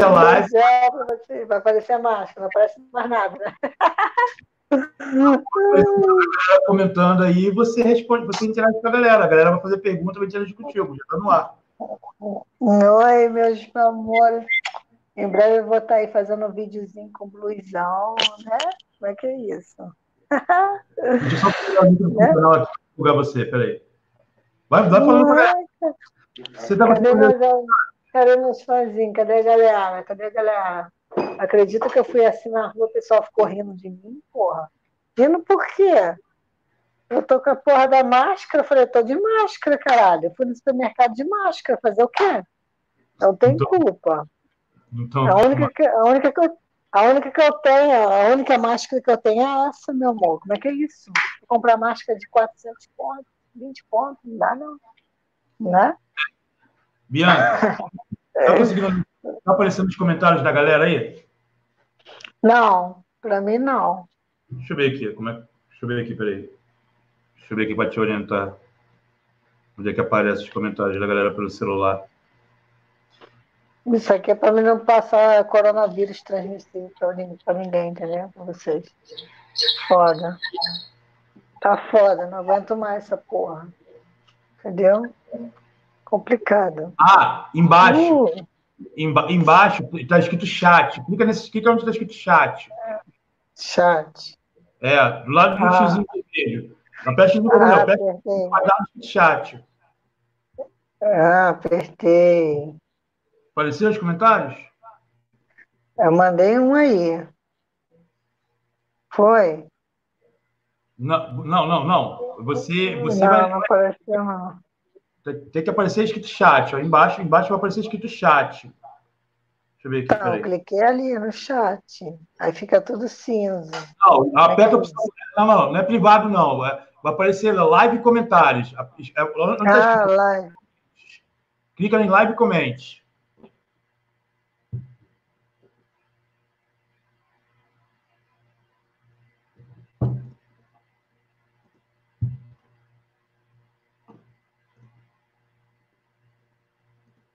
a live. Vai aparecer a máscara, não aparece mais nada, né? comentando aí, você responde, você interage com a galera. A galera vai fazer pergunta, vai interagir contigo, já tá no ar. Oi, meus amores. Em breve eu vou estar aí fazendo um videozinho com blusão, né? Como é que é isso? Deixa eu só pegar o né? divulgar você, peraí. Vai, vai falando com a Você tava Cadê, cadê meus fãzinhos? Cadê a galera? Cadê a galera? Acredita que eu fui assim na rua, o pessoal ficou rindo de mim, porra. Rindo por quê? Eu tô com a porra da máscara, eu falei, eu tô de máscara, caralho. Eu fui no supermercado de máscara, fazer o quê? Não tem então, culpa. Então, a, única que, a, única que eu, a única que eu tenho, a única máscara que eu tenho é essa, meu amor. Como é que é isso? Vou comprar máscara de 400 pontos, 20 pontos, não dá não. Né? Bianca, tá conseguindo Tá aparecendo nos comentários da galera aí? Não, para mim não. Deixa eu ver aqui. Como é... Deixa eu ver aqui, peraí. Deixa eu ver aqui para te orientar. Onde é que aparece os comentários da galera pelo celular? Isso aqui é para mim não passar coronavírus transmissível para ninguém, entendeu? Para vocês. Foda. Tá foda, não aguento mais essa porra. Entendeu? Complicado. Ah, embaixo. Uh. Emba embaixo está escrito chat. Clica nesse, clica onde está escrito chat. Chat. É, do lado do ah. xizinho vermelho. Não aperta no ah, aperta no chat. Ah, apertei. Apareceu os comentários? Eu mandei um aí. Foi? Não, não, não. não. Você, você não, vai. Não apareceu, não. Tem que aparecer escrito chat. Ó. Embaixo, embaixo vai aparecer escrito chat. Deixa eu ver aqui. Não, eu cliquei ali no chat. Aí fica tudo cinza. Não, aperta a opção. Não, não, não é privado, não. É, vai aparecer live e comentários. É, tá ah, live. Clica em live e comente.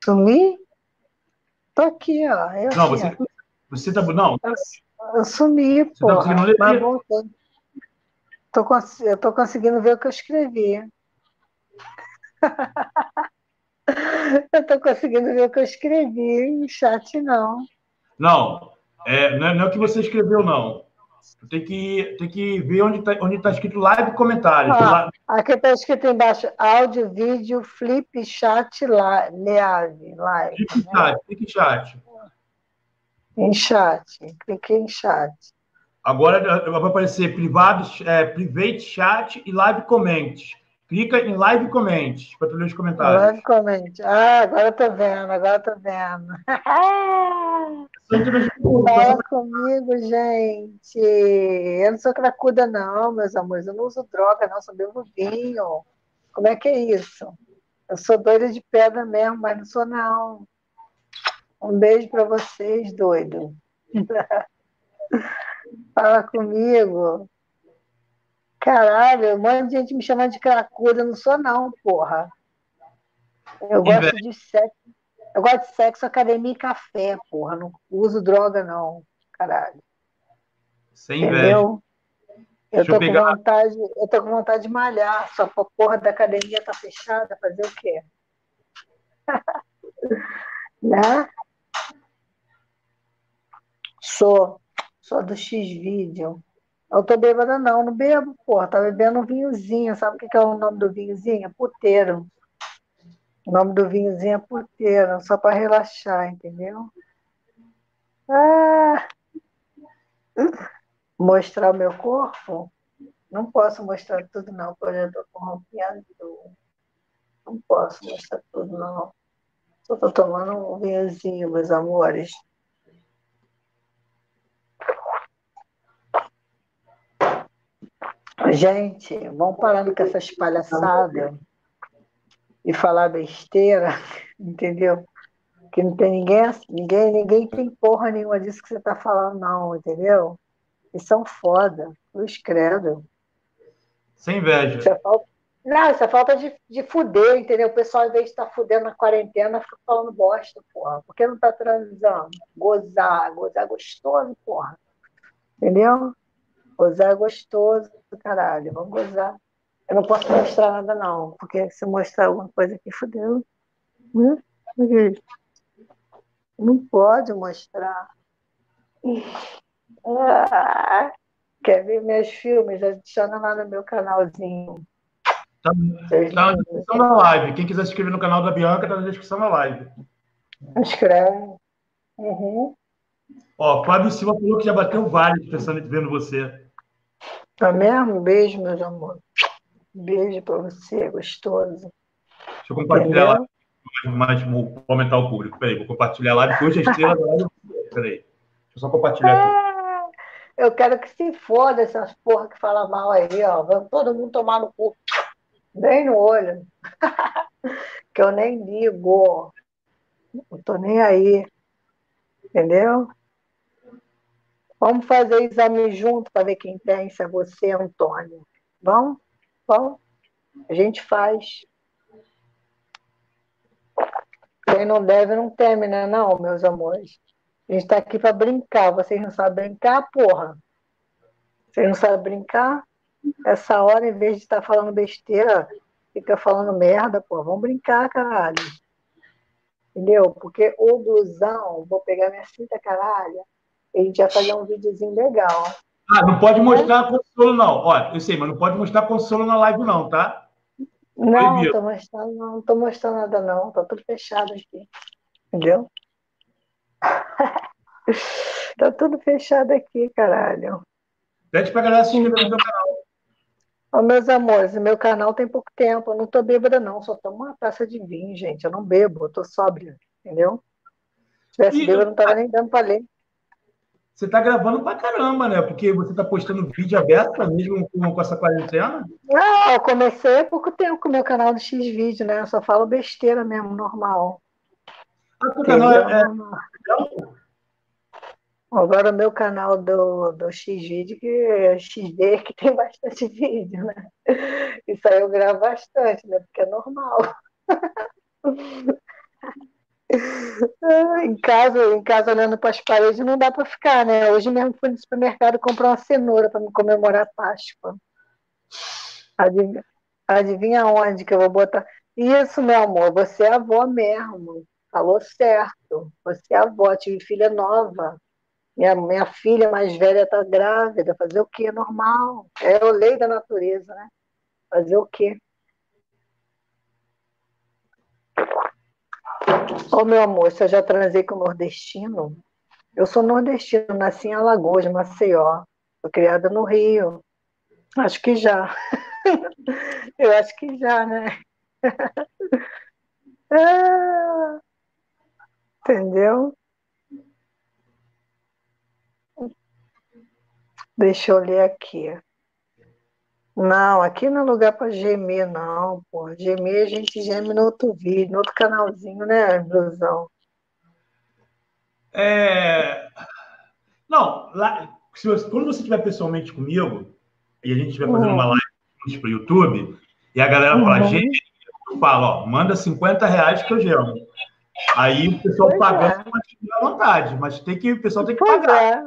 Sumi? Tô aqui, ó. Eu não, aqui, você, você tá. Não. Eu, eu sumi, pô. Tá mas voltei. Tô, eu tô conseguindo ver o que eu escrevi. eu tô conseguindo ver o que eu escrevi no chat, não. Não, é, não, é, não é o que você escreveu, não. Tem que, tem que ver onde está onde tá escrito live comentários. Ah, aqui está escrito embaixo: áudio, vídeo, flip, chat, live. live clique né? chat, clique em chat. Em chat, cliquei em chat. Agora vai aparecer privado, é, private chat e live comment. Clica em live comment para tu ler os comentários. Live comment. Ah, agora eu tô vendo, agora eu tô vendo. Fala comigo, gente. Eu não sou cracuda, não, meus amores. Eu não uso droga, não. Sou bebo vinho. Como é que é isso? Eu sou doida de pedra mesmo, mas não sou, não. Um beijo para vocês, doido. Fala comigo. Caralho, um monte de gente me chamando de cracuda. Eu não sou, não, porra. Eu gosto de sexo eu gosto de sexo, academia e café, porra. Não uso droga, não. Caralho. Sem Entendeu? Eu tô, com vontade, eu tô com vontade de malhar, só a porra da academia tá fechada, fazer o quê? né? Sou, sou do X-Vídeo. Eu tô bêbada, não, não bebo, porra. Tá bebendo um vinhozinho. Sabe o que é o nome do vinhozinho? Puteiro. O nome do vinhozinho é puteiro, só para relaxar, entendeu? Ah! Mostrar o meu corpo? Não posso mostrar tudo, não, porque eu estou corrompendo. Não posso mostrar tudo, não. Só estou tomando um vinhozinho, meus amores. Gente, vamos parando com essas palhaçadas e falar besteira, entendeu? Que não tem ninguém, ninguém, ninguém tem porra nenhuma disso que você está falando, não, entendeu? Eles são foda, os credo. Sem inveja. Isso é, falta, Não, isso é falta de, de fuder, entendeu? O pessoal, ao invés de estar tá fudendo na quarentena, fica falando bosta, porra. Por que não tá transando? Gozar, gozar gostoso, porra. Entendeu? Gozar é gostoso, caralho. Vamos gozar. Eu não posso mostrar nada, não, porque se mostrar alguma coisa aqui, fudeu. Hum? Não pode mostrar. Ah, quer ver meus filmes? Adiciona lá no meu canalzinho. Tá, tá na descrição da live. Quem quiser se inscrever no canal da Bianca, tá na descrição da live. Inscreve. Uhum. Ó, Fábio Silva falou que já bateu vários pensando em vendo você. Tá mesmo? Beijo, meus amores. Beijo pra você, gostoso. Deixa eu compartilhar lá mais, mais aumentar o público. Peraí, vou compartilhar a live, hoje a estrela da live. Peraí. Deixa eu só compartilhar aqui. É, eu quero que se foda essas porra que falam mal aí, ó. Vamos todo mundo tomar no cu. Bem no olho. que eu nem ligo. Não tô nem aí. Entendeu? Vamos fazer exame junto para ver quem se é você, Antônio. Vamos? Vamos? A gente faz. Quem não deve não teme, né, não, meus amores? A gente está aqui para brincar. Vocês não sabem brincar, porra? Vocês não sabem brincar? Essa hora, em vez de estar tá falando besteira, fica falando merda, pô. Vamos brincar, caralho. Entendeu? Porque o blusão, vou pegar minha cinta, caralho, a gente vai fazer um videozinho legal. Ah, não pode mostrar consolo, não. Olha, eu sei, mas não pode mostrar consolo na live, não, tá? Não, não tô mostrando, não, tô mostrando nada, não. Tá tudo fechado aqui. Entendeu? tá tudo fechado aqui, caralho. Pede pra galera se inscrever no meu canal. Ô, meus amores, meu canal tem pouco tempo. Eu não tô bêbada, não. Só tomo uma taça de vinho, gente. Eu não bebo, eu tô sóbria. Entendeu? Se tivesse bêbado, eu não tava nem dando pra ler você tá gravando pra caramba, né? Porque você tá postando vídeo aberto mesmo com, com essa quarentena? Não, eu comecei há pouco tempo com o meu canal do X-Vídeo, né? Eu só falo besteira mesmo, normal. Ah, o canal é, é... Agora o meu canal do, do X-Vídeo, que é XD, que tem bastante vídeo, né? Isso aí eu gravo bastante, né? Porque é normal. em casa, em casa olhando para as paredes não dá para ficar, né? Hoje mesmo fui no supermercado comprar uma cenoura para me comemorar a Páscoa. Adivinha, adivinha onde que eu vou botar? Isso, meu amor, você é avó mesmo. Falou certo. Você é avó, tive filha nova. Minha, minha filha mais velha está grávida. Fazer o quê? Normal. É a lei da natureza, né? Fazer o quê? Ô, meu amor, se eu já transei com nordestino? Eu sou nordestino, nasci em Alagoas, Maceió. Fui criada no Rio. Acho que já. eu acho que já, né? ah, entendeu? Deixa eu ler aqui. Não, aqui não é lugar para gemer, não, pô. Gemer a gente geme no outro vídeo, no outro canalzinho, né, Blusão? É... Não, lá, você, quando você estiver pessoalmente comigo, e a gente estiver fazendo uhum. uma live para o YouTube, e a galera uhum. fala, gente, eu falo, ó, manda 50 reais que eu gemo. Aí o pessoal pois paga é. à vontade, mas tem que, o pessoal tem que pois pagar. É.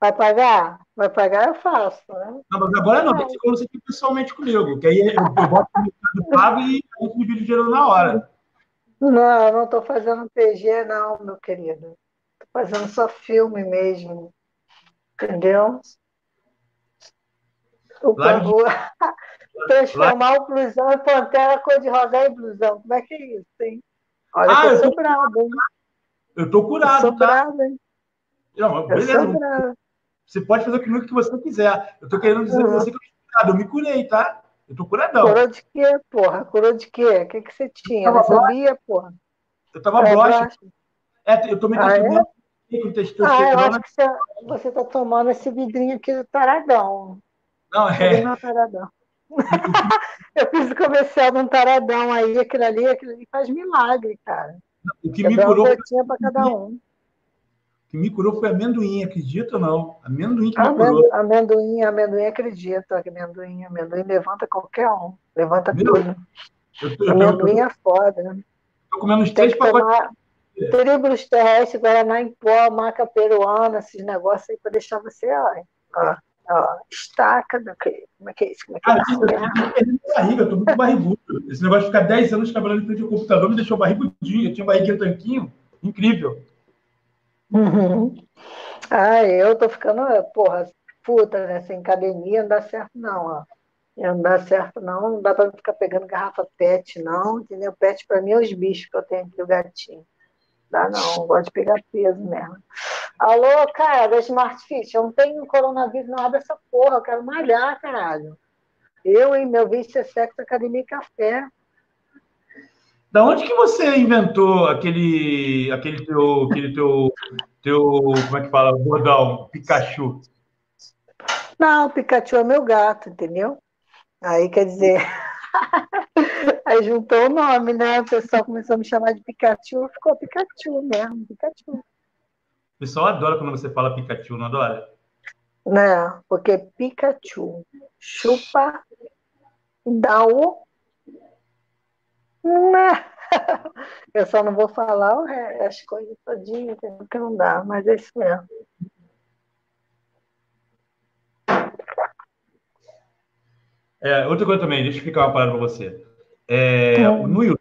Vai pagar? Vai pagar, eu faço, né? Não, mas agora não, tem que ser aqui pessoalmente comigo, que aí eu, eu boto o pago e a gente divide o dinheiro na hora. Não, eu não estou fazendo PG, não, meu querido. Estou fazendo só filme mesmo. Entendeu? O Live... Transformar o blusão em pantera cor-de-rosa em blusão. Como é que é isso, hein? Olha, ah, eu, eu tô bravo, hein? Eu tô curado, eu tô tá? bravo, hein? Não, beleza. Você pode fazer o que você quiser. Eu tô querendo dizer uhum. pra você que eu tô curado. Eu me curei, tá? Eu tô curadão. Curou de quê, porra? Curou de quê? O que, que você tinha? Eu não sabia, porra? Eu tava broxa. É, eu tomei ah, é? com testosterona. Ah, eu acho que você, você tá tomando esse vidrinho aqui do taradão. Não, é. Não, taradão. eu fiz o comercial de um taradão aí, aquilo ali, aquilo ali faz milagre, cara. O que me curou. tinha para cada um. Que me curou foi amendoim, acredita ou não? Amendoim que me curou. Amendoim, amendoim, acredito. Amendoim, amendoim levanta qualquer um. Levanta Meu, tudo. Eu tô, amendoim eu tô, é foda. Tô comendo uns três pacotes. Tribos terrestres, Guaraná em pó, maca peruana, esses negócios aí para deixar você, ó, ó, ó estaca, do que, como é que é isso? Como é que é isso? Eu barriga, eu tô muito barrigudo. Esse negócio de ficar 10 anos trabalhando em frente ao computador me deixou barrigudinho. Eu tinha barriguinha tanquinho, incrível. Uhum. Ah, eu tô ficando, porra, puta, né? Sem academia não dá certo, não, ó. Não dá certo, não. Não dá para ficar pegando garrafa PET, não. Entendeu? PET para mim é os bichos que eu tenho aqui, o gatinho. Dá não, gosto de pegar peso mesmo. Alô, cara, Smart Fit, eu não tenho coronavírus, não abre essa porra, eu quero malhar, caralho. Eu e meu vício é sexo, academia e café. Da onde que você inventou aquele, aquele teu, aquele teu, teu, como é que fala, bordão, Pikachu? Não, o Pikachu é meu gato, entendeu? Aí quer dizer, aí juntou o nome, né? O pessoal começou a me chamar de Pikachu, ficou Pikachu mesmo, Pikachu. O pessoal adora quando você fala Pikachu, não adora? Né, porque Pikachu chupa, dá o né? Eu só não vou falar as coisas todinhas, porque não dá, mas é isso mesmo. É, outra coisa também, deixa eu explicar uma palavra para você. É, no YouTube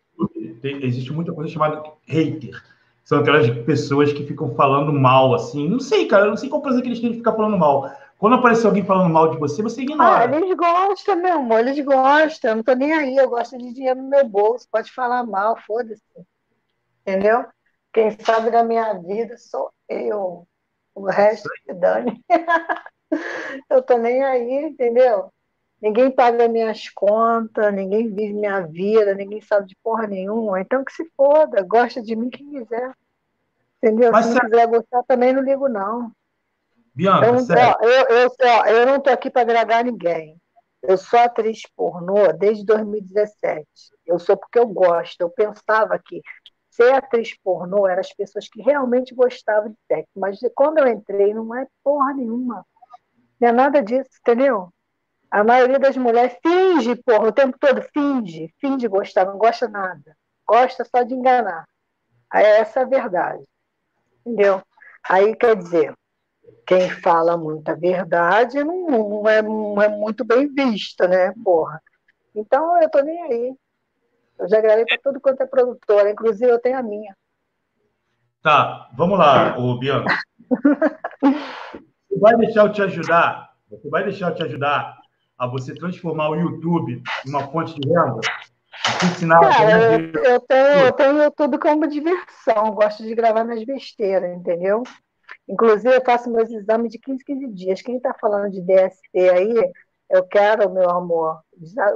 tem, existe muita coisa chamada hater. São aquelas pessoas que ficam falando mal, assim. Não sei, cara, eu não sei qual prazer que eles têm de ficar falando mal. Quando aparecer alguém falando mal de você, você ignora. Ah, eles gostam, meu amor, eles gostam. Eu não tô nem aí, eu gosto de dinheiro no meu bolso. Pode falar mal, foda-se. Entendeu? Quem sabe da minha vida sou eu. O resto que dane. eu tô nem aí, entendeu? Ninguém paga minhas contas, ninguém vive minha vida, ninguém sabe de porra nenhuma. Então que se foda, gosta de mim quem quiser. Entendeu? Mas se não quiser gostar, também não ligo, não. Bianca, eu, não, sério. Ó, eu, eu, eu não tô aqui para agradar ninguém. Eu sou atriz pornô desde 2017. Eu sou porque eu gosto. Eu pensava que ser atriz pornô eram as pessoas que realmente gostavam de sexo. Mas quando eu entrei, não é porra nenhuma. Não é nada disso, entendeu? A maioria das mulheres finge, porra, o tempo todo finge, finge gostar, não gosta nada. Gosta só de enganar. Aí essa é a verdade. Entendeu? Aí quer dizer, quem fala muita verdade não, não, é, não é muito bem vista, né, porra? Então eu tô nem aí. Eu já gravei para tudo quanto é produtora, inclusive eu tenho a minha. Tá, vamos lá, ô Bianca. Você vai deixar eu te ajudar? Você vai deixar eu te ajudar a você transformar o YouTube em uma fonte de renda? Ensinar Cara, eu, eu, tenho, eu tenho YouTube como diversão, gosto de gravar minhas besteiras, entendeu? Inclusive, eu faço meus exames de 15, 15 dias. Quem está falando de DST aí, eu quero, meu amor,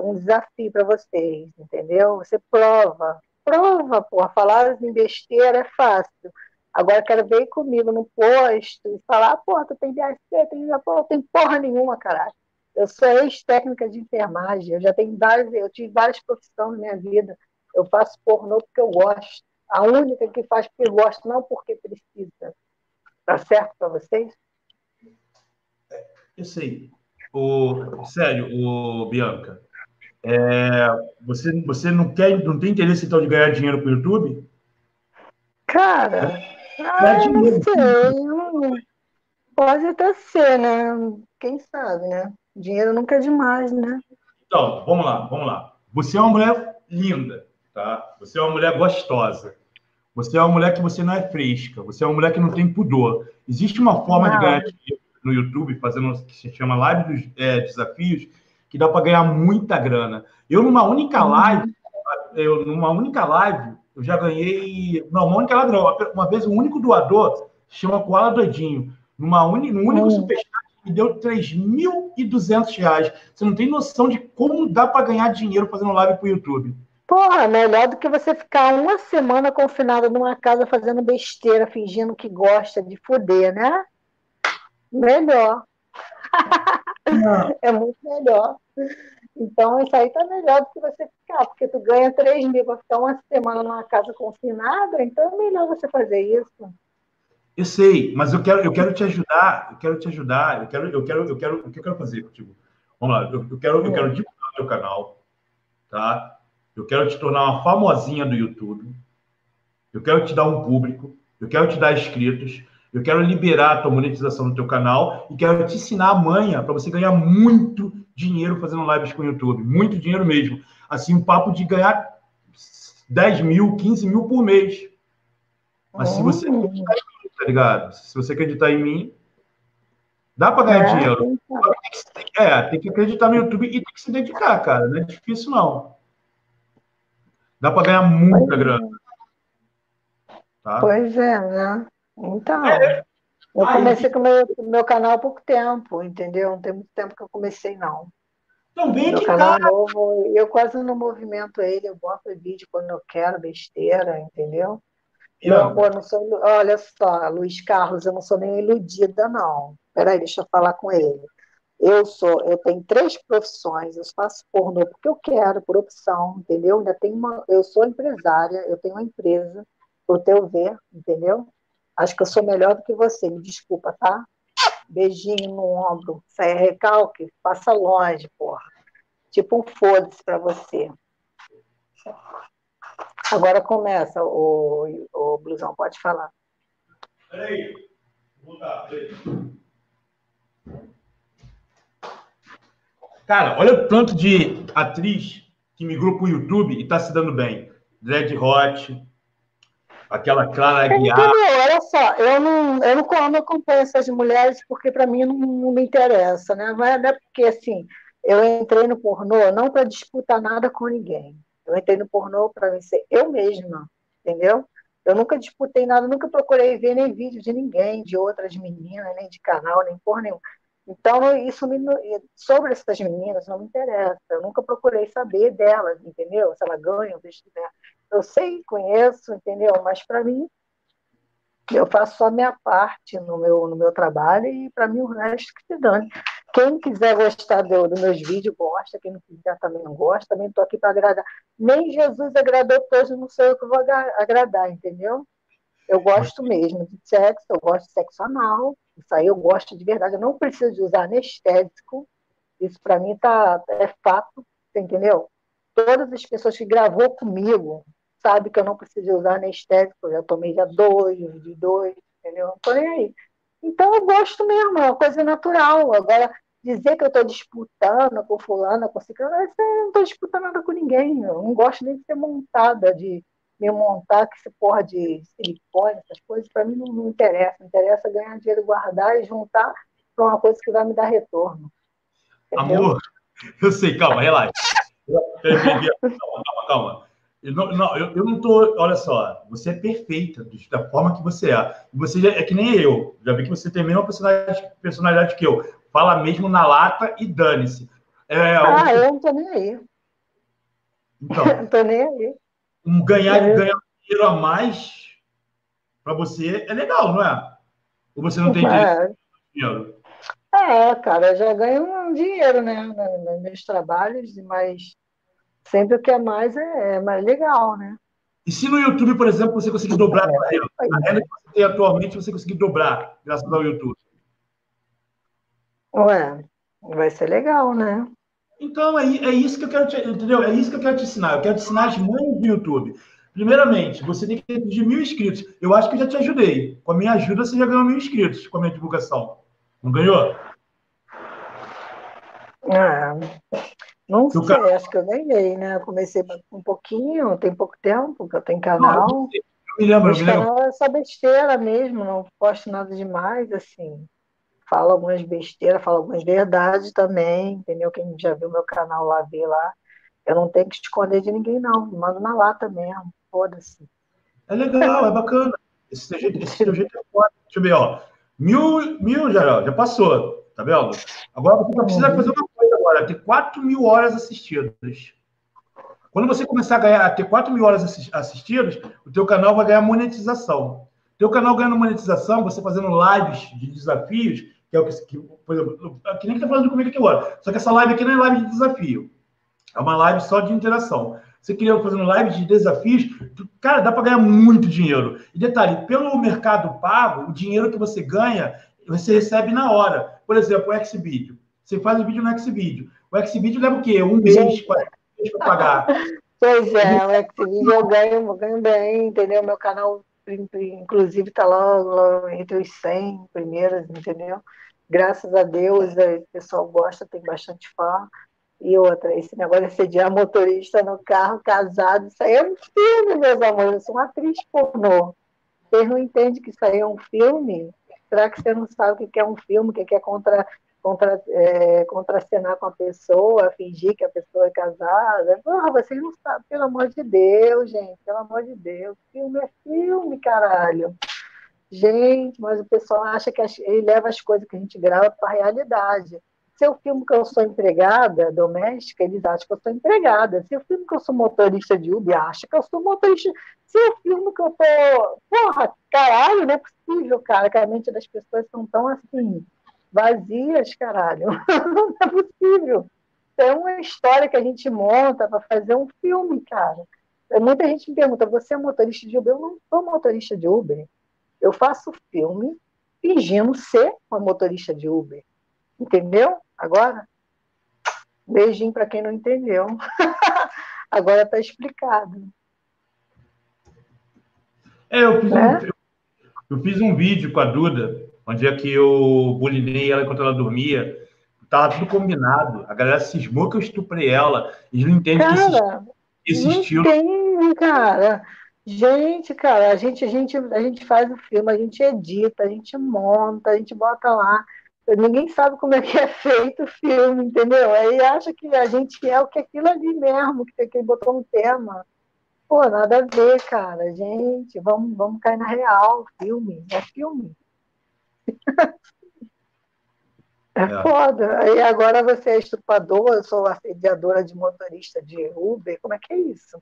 um desafio para vocês, entendeu? Você prova, prova, porra. Falar em besteira é fácil. Agora quero ver comigo no posto e falar, porra, tu tem DST, tem, tem porra nenhuma, caralho. Eu sou ex-técnica de enfermagem, eu já tenho várias, eu tive várias profissões na minha vida. Eu faço pornô porque eu gosto. A única que faz porque gosto, não porque precisa. Tá certo para vocês? Eu sei. O, sério, o Bianca, é, você, você não quer, não tem interesse então de ganhar dinheiro para o YouTube? Cara, é, ah, não sei. Pode até ser, né? Quem sabe, né? Dinheiro nunca é demais, né? Então, vamos lá, vamos lá. Você é uma mulher linda, tá? Você é uma mulher gostosa. Você é uma mulher que você não é fresca, você é uma mulher que não tem pudor. Existe uma forma não. de ganhar dinheiro no YouTube, fazendo o que se chama live dos é, desafios, que dá para ganhar muita grana. Eu, numa única uhum. live, eu, numa única live, eu já ganhei. Não, uma única live não. Uma vez, um único doador, chama Koala Doidinho, numa uni, num único uhum. superchat, me deu 3.200 reais. Você não tem noção de como dá para ganhar dinheiro fazendo live para o YouTube. Porra, melhor do que você ficar uma semana confinado numa casa fazendo besteira, fingindo que gosta de foder, né? Melhor. é muito melhor. Então, isso aí tá melhor do que você ficar, porque tu ganha 3 mil para ficar uma semana numa casa confinada, então é melhor você fazer isso. Eu sei, mas eu quero, eu quero te ajudar, eu quero te ajudar, eu quero, eu quero, eu quero, o que eu quero fazer contigo? Vamos lá, eu, eu quero, eu quero divulgar o teu canal, tá? Eu quero te tornar uma famosinha do YouTube. Eu quero te dar um público, eu quero te dar inscritos, eu quero liberar a tua monetização no teu canal e quero te ensinar a manha para você ganhar muito dinheiro fazendo lives com o YouTube, muito dinheiro mesmo. Assim, um papo de ganhar 10 mil, 15 mil por mês. Mas se você hum. acreditar em mim, tá ligado? Se você acreditar em mim, dá para ganhar é, dinheiro. É, tem que acreditar no YouTube e tem que se dedicar, cara. Não é difícil, não. Dá para ganhar muita grana. Tá? Pois é, né? Então, é. eu comecei com o meu, meu canal há pouco tempo, entendeu? Não tem muito tempo que eu comecei, não. Então vem meu canal cara. novo, eu quase não movimento ele, eu boto vídeo quando eu quero, besteira, entendeu? Eu, amor, não sou, olha só, Luiz Carlos, eu não sou nem iludida, não. Peraí, deixa eu falar com ele. Eu sou, eu tenho três profissões, eu faço pornô porque eu quero, por opção, entendeu? Ainda tenho uma, eu sou empresária, eu tenho uma empresa, pro teu ver, entendeu? Acho que eu sou melhor do que você, me desculpa, tá? Beijinho no ombro, sai é recalque, passa longe, porra. Tipo um foda-se pra você. Agora começa, o, o Blusão, pode falar. Peraí, vou voltar, peraí. Cara, olha o tanto de atriz que migrou para o YouTube e está se dando bem. Dread Hot, aquela Clara Aguiar. Entendeu? Olha só, eu não, eu não, não acompanho essas mulheres porque para mim não, não, me interessa, né? Não é, não é porque assim, eu entrei no pornô não para disputar nada com ninguém. Eu entrei no pornô para vencer eu mesma, entendeu? Eu nunca disputei nada, nunca procurei ver nem vídeo de ninguém, de outras meninas, nem de canal, nem por nenhum. Então, isso me, sobre essas meninas não me interessa. Eu nunca procurei saber delas, entendeu? Se ela ganha, deixa de Eu sei, conheço, entendeu? Mas para mim, eu faço só a minha parte no meu, no meu trabalho e para mim o resto que se dane. Quem quiser gostar dos do meus vídeos, gosta. Quem não quiser também não gosta. Também estou aqui para agradar. Nem Jesus agradou todos, não sou eu que vou agradar, entendeu? Eu gosto mesmo de sexo, eu gosto de sexo anal, isso aí eu gosto de verdade. Eu não preciso de usar anestésico. Isso para mim tá, é fato, entendeu? Todas as pessoas que gravou comigo sabem que eu não preciso de usar anestésico. Eu já tomei já dois, de dois, entendeu? Não tô nem aí. Então eu gosto mesmo, é uma coisa natural. Agora, dizer que eu estou disputando com fulano, com ciclano, eu não estou disputando nada com ninguém. Eu não gosto nem de ser montada, de me montar que esse porra de silicone, essas coisas, para mim não, não interessa. Não interessa ganhar dinheiro, guardar e juntar para uma coisa que vai me dar retorno. Entendeu? Amor, eu sei, calma, relaxa. calma, calma, calma. Eu não, não, eu, eu não tô. Olha só, você é perfeita da forma que você é. Você já, é que nem eu. Já vi que você tem a mesma personalidade, personalidade que eu. Fala mesmo na lata e dane-se. É, ah, eu não tô nem aí. Então, não tô nem aí um ganhar, é. ganhar dinheiro a mais para você é legal, não é? Ou você não tem é. dinheiro? É, cara, eu já ganho um dinheiro, né, nos meus trabalhos, mas sempre o que é mais é, é mais legal, né? E se no YouTube, por exemplo, você conseguir dobrar é, a renda, a renda que você tem atualmente, você conseguir dobrar, graças ao YouTube? Ué, vai ser legal, né? Então, é, é isso que eu quero te, entendeu? É isso que eu quero te ensinar. Eu quero te ensinar as mães do YouTube. Primeiramente, você tem que atingir mil inscritos. Eu acho que eu já te ajudei. Com a minha ajuda, você já ganhou mil inscritos com a minha divulgação. Não ganhou? Ah, não sei, acho que eu ganhei, né? Eu comecei um pouquinho, tem pouco tempo que eu tenho canal. Não, eu me lembro, eu me lembro. canal é só besteira mesmo, não posto nada demais, assim falo algumas besteiras, falo algumas verdades também, entendeu? Quem já viu meu canal lá, vê lá. Eu não tenho que esconder de ninguém, não. Mando na lata mesmo. Foda-se. É legal, é bacana. Esse teu jeito, esse teu jeito é forte. Deixa eu ver, ó. Mil, mil já, já passou, tá vendo? Agora você precisa fazer uma coisa agora, ter 4 mil horas assistidas. Quando você começar a, ganhar, a ter 4 mil horas assistidas, o teu canal vai ganhar monetização. Teu canal ganhando monetização, você fazendo lives de desafios, que é o que, que por exemplo, que nem que tá falando comigo aqui agora. Só que essa live aqui não é live de desafio. É uma live só de interação. você queria fazendo live de desafios, cara, dá para ganhar muito dinheiro. E detalhe, pelo mercado pago, o dinheiro que você ganha, você recebe na hora. Por exemplo, o Xvideo. Você faz o vídeo no Xvideo. O Xvideo leva o quê? Um mês para pagar. Pois é, o Xvideo eu ganho, eu ganho bem, entendeu? Meu canal, inclusive, está lá, lá, entre os 100 primeiros, entendeu? Graças a Deus, o pessoal gosta, tem bastante fã. E outra, esse negócio de sediar motorista no carro, casado, isso aí é um filme, meus amores. Eu sou uma atriz pornô. Vocês não entendem que isso aí é um filme? Será que você não sabe o que é um filme, o que é contra, contra, é, contracenar com a pessoa, fingir que a pessoa é casada? Porra, vocês não sabem, pelo amor de Deus, gente, pelo amor de Deus. Filme é filme, caralho. Gente, mas o pessoal acha que ele leva as coisas que a gente grava para a realidade. Se eu filmo que eu sou empregada doméstica, eles acham que eu sou empregada. Se eu filmo que eu sou motorista de Uber, acham que eu sou motorista. Se eu filmo que eu tô. Porra, caralho, não é possível, cara, que a mente das pessoas são tão assim, vazias, caralho. não é possível. É uma história que a gente monta para fazer um filme, cara. Muita gente me pergunta: você é motorista de Uber? Eu não sou motorista de Uber. Eu faço filme fingindo ser uma motorista de Uber. Entendeu? Agora, beijinho para quem não entendeu. Agora está explicado. É, eu fiz, é? Um, eu, eu fiz, um, vídeo com a Duda, onde é que eu bulinei ela enquanto ela dormia. Tava tudo combinado. A galera cismou que eu estuprei ela. Eles não entendem cara, que esse, esse estilo. Entende, cara. Gente, cara, a gente, a, gente, a gente faz o filme, a gente edita, a gente monta, a gente bota lá. Ninguém sabe como é que é feito o filme, entendeu? Aí acha que a gente é o que aquilo ali mesmo, que, que ele botou um tema. Pô, nada a ver, cara. Gente, vamos, vamos cair na real. Filme, é filme. É, é foda. E agora você é estupradora, eu sou assediadora de motorista de Uber. Como é que é isso?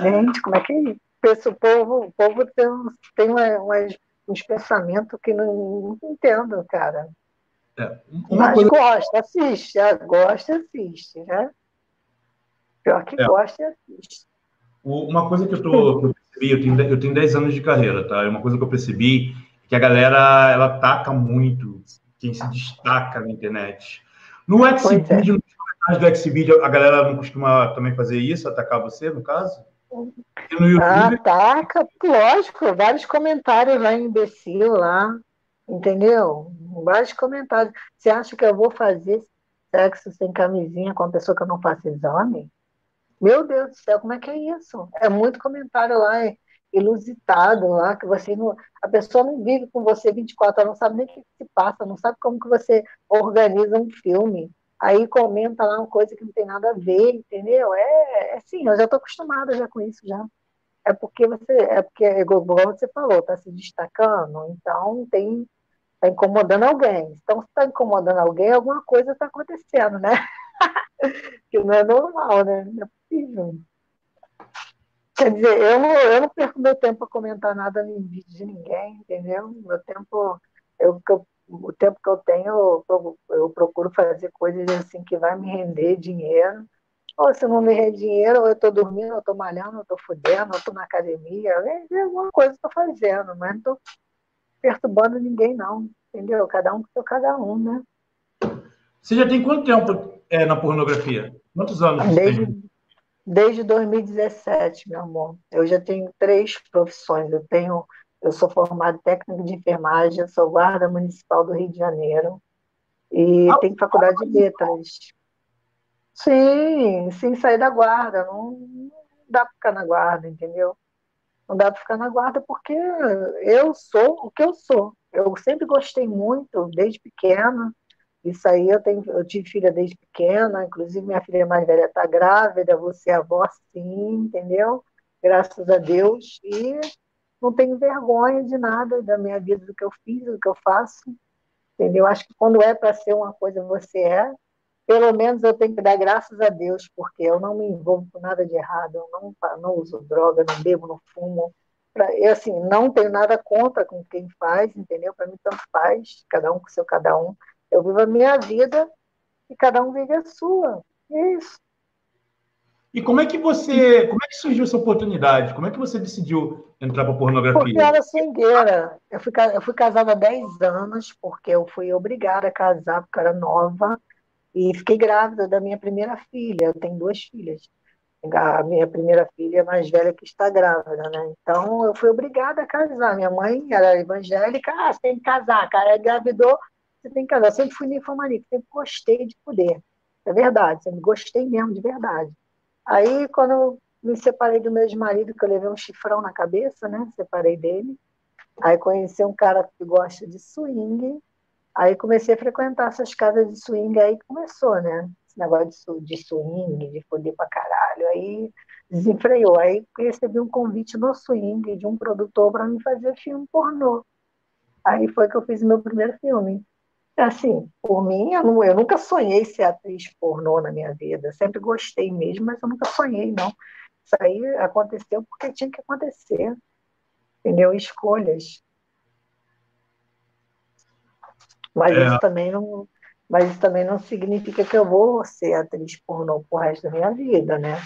Gente, como é que é isso? O povo, o povo tem, tem uma, umas, uns pensamentos que não, não entendo, cara. É, Mas coisa... gosta, assiste. Ah, gosta, assiste, né? Pior que é. gosta e assiste. Uma coisa que eu, tô, que eu percebi, eu tenho, eu tenho 10 anos de carreira, tá? Uma coisa que eu percebi é que a galera, ela ataca muito quem se destaca na internet. No Xvideo, é. nos comentários do Xvideo, a galera não costuma também fazer isso, atacar você, no caso? E no YouTube? Ataca, lógico, vários comentários lá, imbecil lá, entendeu? Vários comentários. Você acha que eu vou fazer sexo sem camisinha com a pessoa que eu não faço exame? Meu Deus do céu, como é que é isso? É muito comentário lá, é ilusitado lá, que você não. A pessoa não vive com você 24 horas, não sabe nem o que se passa, não sabe como que você organiza um filme aí comenta lá uma coisa que não tem nada a ver, entendeu? É, é assim, eu já estou acostumada já com isso já. É porque você, é porque, igual você falou, está se destacando, então tem, está incomodando alguém. Então, se está incomodando alguém, alguma coisa está acontecendo, né? que não é normal, né? Não é possível. Quer dizer, eu não, eu não perco meu tempo para comentar nada em vídeo de ninguém, entendeu? Meu tempo, eu, eu o tempo que eu tenho, eu, eu procuro fazer coisas assim que vai me render dinheiro. Ou se não me rende dinheiro, ou eu estou dormindo, ou estou malhando, ou estou fudendo, ou estou na academia, é alguma coisa estou fazendo, mas não estou perturbando ninguém, não. Entendeu? Cada um com cada um, né? Você já tem quanto tempo é, na pornografia? Quantos anos desde, tem? Desde 2017, meu amor. Eu já tenho três profissões. Eu tenho eu sou formada em técnico de enfermagem, sou guarda municipal do Rio de Janeiro e ah, tenho faculdade de letras. Sim, sim, sair da guarda. Não, não dá para ficar na guarda, entendeu? Não dá para ficar na guarda porque eu sou o que eu sou. Eu sempre gostei muito, desde pequena. Isso aí eu, tenho, eu tive filha desde pequena, inclusive minha filha mais velha está grávida, você é avó sim, entendeu? Graças a Deus. E não tenho vergonha de nada da minha vida, do que eu fiz, do que eu faço. Entendeu? Acho que quando é para ser uma coisa, você é. Pelo menos eu tenho que dar graças a Deus, porque eu não me envolvo com nada de errado, eu não, não uso droga, não bebo, não fumo. Pra, eu, assim, não tenho nada contra com quem faz, entendeu? Para mim, tanto faz, cada um com seu cada um. Eu vivo a minha vida e cada um vive a sua. É isso. E como é que você, como é que surgiu essa oportunidade? Como é que você decidiu entrar para pornografia? Porque eu era swingueira. Eu fui, eu fui casada há 10 anos, porque eu fui obrigada a casar, porque eu era nova, e fiquei grávida da minha primeira filha. Eu tenho duas filhas. A minha primeira filha é mais velha que está grávida, né? Então eu fui obrigada a casar. Minha mãe era evangélica, ah, você tem que casar, cara, engravidou, você tem que casar. Eu sempre fui ninfomaníaca, sempre gostei de poder. É verdade, sempre gostei mesmo, de verdade. Aí, quando eu me separei do meu ex-marido, que eu levei um chifrão na cabeça, né? Separei dele. Aí conheci um cara que gosta de swing. Aí comecei a frequentar essas casas de swing. Aí começou, né? Esse negócio de, swing, de foder pra caralho. Aí desenfreou. Aí recebi um convite no swing de um produtor para me fazer filme pornô. Aí foi que eu fiz meu primeiro filme. Assim, por mim, eu, não, eu nunca sonhei ser atriz pornô na minha vida. Sempre gostei mesmo, mas eu nunca sonhei, não. Isso aí aconteceu porque tinha que acontecer. Entendeu? Escolhas. Mas é. isso também não. Mas isso também não significa que eu vou ser atriz pornô pro resto da minha vida, né?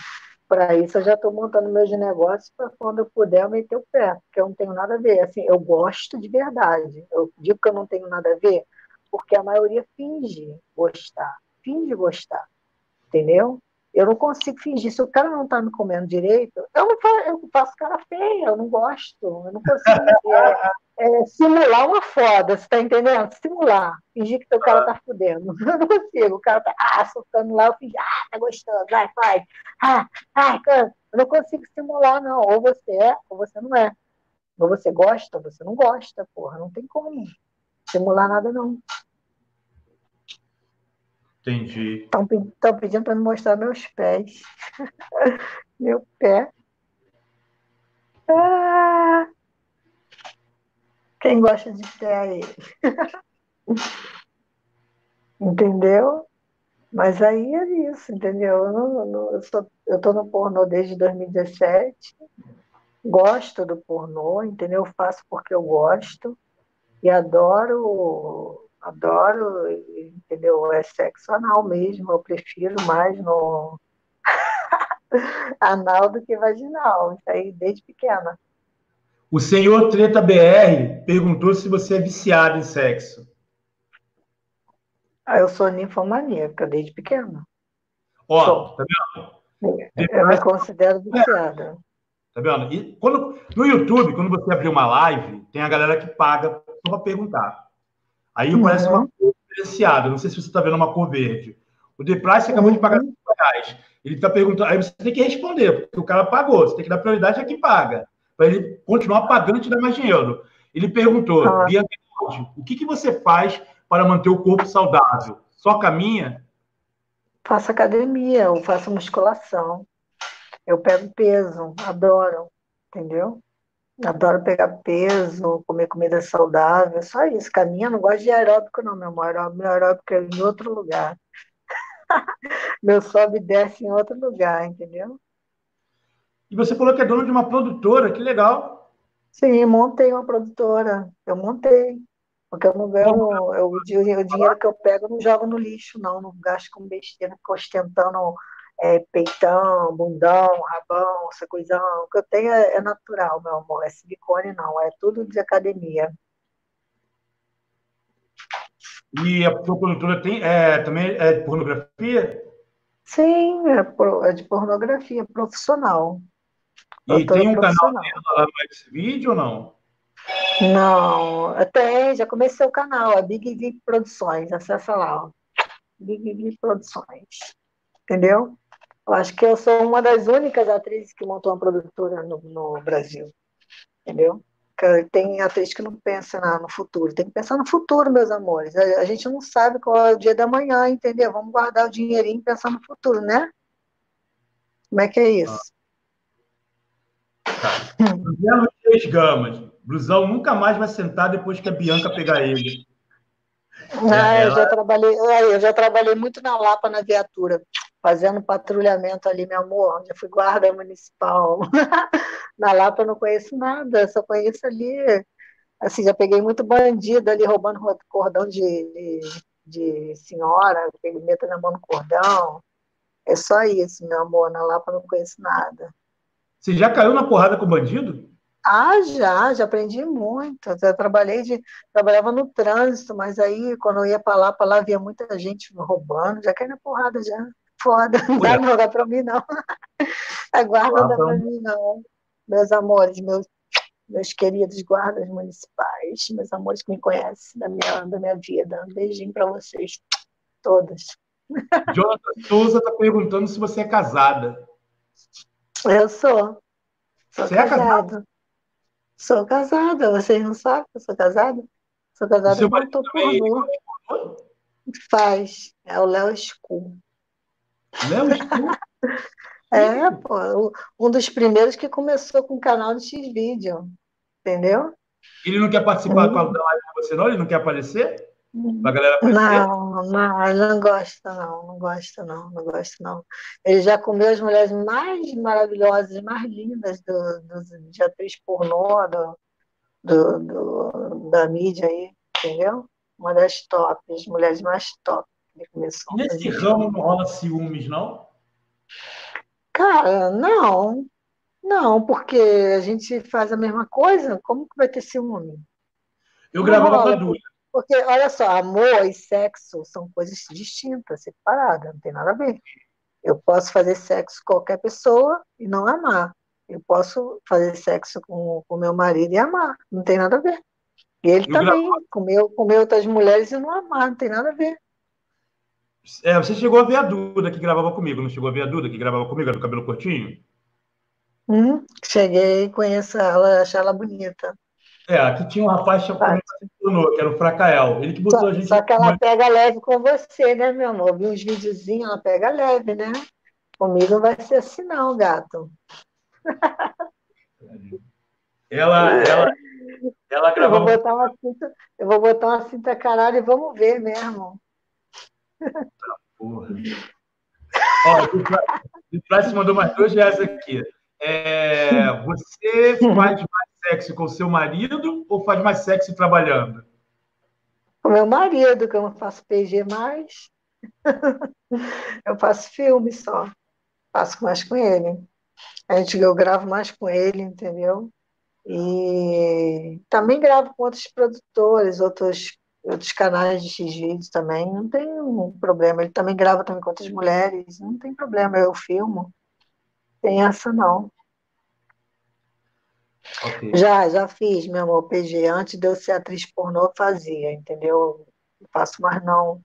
Para isso eu já estou montando meus negócios para quando eu puder eu meter o pé, porque eu não tenho nada a ver. Assim, eu gosto de verdade. Eu digo que eu não tenho nada a ver, porque a maioria finge gostar, finge gostar, entendeu? Eu não consigo fingir. Se o cara não está me comendo direito, eu não faço, eu faço cara feia, eu não gosto. Eu não consigo é, é, simular uma foda, você está entendendo? Simular. Fingir que o cara está fudendo. Eu não consigo. O cara está ah, soltando lá, eu fingi, ah, tá gostando, vai, faz. Ah, ah, eu não consigo simular, não. Ou você é, ou você não é. Ou você gosta, ou você não gosta, porra. Não tem como simular nada, não. Entendi. Estão pedindo para me mostrar meus pés. Meu pé. Ah, quem gosta de pé aí? entendeu? Mas aí é isso, entendeu? Eu, não, não, eu, sou, eu tô no pornô desde 2017, gosto do pornô, entendeu? Faço porque eu gosto e adoro adoro, entendeu? É sexo anal mesmo, eu prefiro mais no anal do que vaginal, isso aí desde pequena. O senhor Treta BR perguntou se você é viciado em sexo. Ah, eu sou ninfomaníaca desde pequena. Ó, sou. tá vendo? Eu me considero viciada. Tá vendo? E quando, no YouTube, quando você abrir uma live, tem a galera que paga só para perguntar. Aí uhum. parece uma cor diferenciada. Não sei se você está vendo uma cor verde. O The Price acabou uhum. de pagar 5 reais. Ele está perguntando. Aí você tem que responder, porque o cara pagou. Você tem que dar prioridade a quem paga. Para ele continuar pagando e te dar mais dinheiro. Ele perguntou, ah. o que, que você faz para manter o corpo saudável? Só caminha? Faço academia, eu faço musculação. Eu pego peso, adoro, entendeu? Adoro pegar peso, comer comida saudável, só isso. Caminha, não gosto de aeróbico, não, meu amor. Meu aeróbico é em outro lugar. meu sobe e desce em outro lugar, entendeu? E você falou que é dono de uma produtora, que legal. Sim, montei uma produtora. Eu montei. Porque eu não ganho, eu, o, dinheiro que eu pego eu não jogo no lixo, não. Não gasto com besteira, fico ostentando é, peitão, bundão, rabão, essa coisa. O que eu tenho é, é, natural, meu amor. É silicone, não. É tudo de academia. E a sua produtora tem, é, também é de pornografia? Sim, é, é de pornografia profissional. E tem um canal lá no Xvideo ou não? Não, tem, já comecei o canal, é Big V Produções, acessa lá, ó. Big V Produções, entendeu? Eu acho que eu sou uma das únicas atrizes que montou uma produtora no, no Brasil. Entendeu? Tem atriz que não pensa na, no futuro. Tem que pensar no futuro, meus amores. A, a, gente não sabe qual é o dia da manhã, entendeu? Vamos guardar o dinheirinho e pensar no futuro, né? Como é que é isso? Belo tá. três gamas. Blusão nunca mais vai sentar depois que a Bianca pegar ele. Ah, é, eu, já trabalhei, eu já trabalhei muito na Lapa na viatura fazendo patrulhamento ali, meu amor, já fui guarda municipal. Na Lapa eu não conheço nada, só conheço ali, assim, já peguei muito bandido ali roubando cordão de, de, senhora, meto na mão no cordão. É só isso, meu amor. Na Lapa não conheço nada. Você já caiu na porrada com bandido? Ah, já, já aprendi muito. Eu trabalhei de, trabalhava no trânsito, mas aí quando eu ia para lá, para lá via muita gente roubando, já caí na porrada já. Foda, não dá, não dá para mim não. A guarda não dá para mim não. Meus amores, meus, meus queridos guardas municipais, meus amores que me conhecem da minha, da minha vida. Um beijinho para vocês, todas. Jonathan Souza está perguntando se você é casada. Eu sou. Sou você casada. é casada? Sou casada, vocês não sabem que eu sou casada? Sou casada com um pornô. Faz. É o Léo School. School? é, pô. Um dos primeiros que começou com o canal de X-Vídeo. Entendeu? Ele não quer participar da live com você, não? Ele não quer aparecer? Pra galera Não, não, ele não gosta, não, não gosta, não, não gosta, não. Ele já comeu as mulheres mais maravilhosas, mais lindas do, do, de atriz pornô, do, do, do, da mídia aí, entendeu? Uma das tops, mulheres mais top. Ele começou Nesse ramo não rola ciúmes, não? Cara, não. Não, porque a gente faz a mesma coisa, como que vai ter ciúme? Eu gravava com a Duda. Porque, olha só, amor e sexo são coisas distintas, separadas, não tem nada a ver. Eu posso fazer sexo com qualquer pessoa e não amar. Eu posso fazer sexo com o meu marido e amar, não tem nada a ver. E ele eu também, gravo... comeu, comeu outras mulheres e não amar, não tem nada a ver. É, você chegou a ver a Duda que gravava comigo, não chegou a ver a Duda que gravava comigo, do cabelo curtinho? Hum, cheguei, conheço ela, achei ela bonita. É, aqui tinha um rapaz chamado que era o Fracael. Ele que botou só, a gente. Só que ela pega leve com você, né, meu amor? Vi uns videozinhos, ela pega leve, né? Comigo não vai ser assim, não, gato. Ela, ela, ela gravou. Eu vou botar uma cinta, eu vou botar uma cinta caralho e vamos ver mesmo. Porra. Ó, o Flávio mandou mais dois reais aqui. É, você faz mais sexo com seu marido ou faz mais sexo trabalhando? Com meu marido, que eu não faço PG mais. eu faço filme só. Faço mais com ele. A gente, eu gravo mais com ele, entendeu? E também gravo com outros produtores, outros, outros canais de X-Vídeos também. Não tem um problema. Ele também grava também com outras mulheres. Não tem problema, eu filmo. Tem essa não. Okay. Já, já fiz, meu amor, PG. Antes de eu ser atriz pornô, eu fazia, entendeu? Não faço mais não.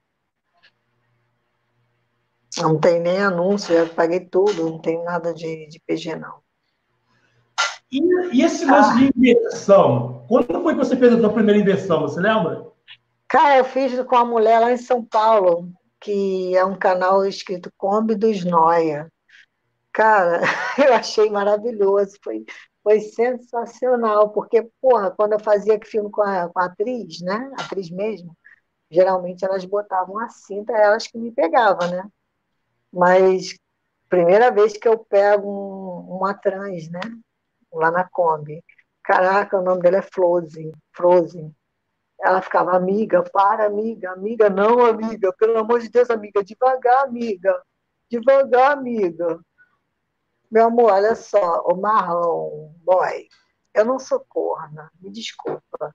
Não tem nem anúncio, já paguei tudo, não tem nada de, de PG, não. E, e esse lance ah. de inversão? Quando foi que você fez a sua primeira inversão, você lembra? Cara, eu fiz com a mulher lá em São Paulo, que é um canal escrito Kombi dos Noia. Cara, eu achei maravilhoso. Foi, foi sensacional, porque, porra, quando eu fazia filme com a, com a atriz, né? Atriz mesmo, geralmente elas botavam a cinta, elas que me pegavam, né? Mas primeira vez que eu pego um, uma trans, né? Lá na Kombi. Caraca, o nome dela é Frozen. Frozen. Ela ficava, amiga, para, amiga, amiga, não, amiga, pelo amor de Deus, amiga, devagar, amiga, devagar, amiga. Meu amor, olha só, o Marlon, boy, eu não sou corna, me desculpa.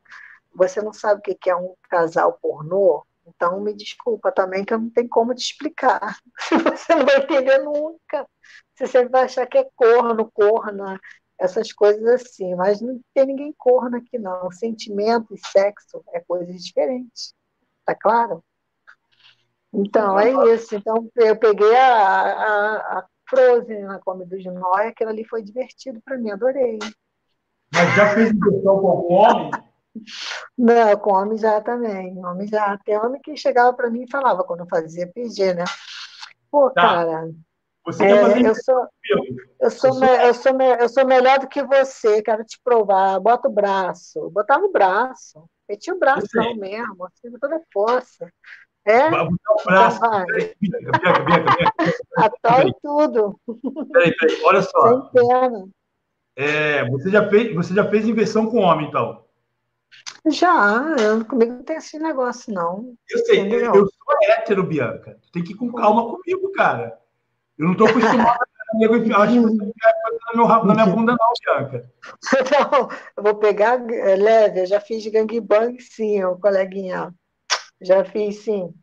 Você não sabe o que é um casal pornô? Então me desculpa também que eu não tenho como te explicar. Você não vai entender nunca. Você sempre vai achar que é corno, corna, essas coisas assim. Mas não tem ninguém corno aqui, não. Sentimento e sexo é coisas diferentes. Tá claro? Então, é isso. Então, eu peguei a, a, a Frozen na Come dos Noia, aquilo ali foi divertido para mim, adorei. Mas já fez inversão com homem? Não, com homem já também. Homem já. Tem homem que chegava para mim e falava quando eu fazia PG, né? Pô, tá. cara. Você é, eu, sou, eu, sou, me, eu, sou eu sou melhor do que você, quero te provar. Bota o braço. Botava o braço. Metia o braço mesmo, assim, toda força. É? Botar o braço. Então Bianca, Bianca, Bianca. tudo. Peraí, peraí, olha só. Sem pena. É, você, já fez, você já fez inversão com homem, então? Já, eu, comigo não tem esse negócio, não. Eu sei, eu, eu, sou hétero, Bianca. Tem que ir com calma comigo, cara. Eu não estou acostumado a nego enfiar as coisas na minha bunda, não, Bianca. Não, eu vou pegar é, leve, eu já fiz gangbang sim, ô, coleguinha. Já fiz sim.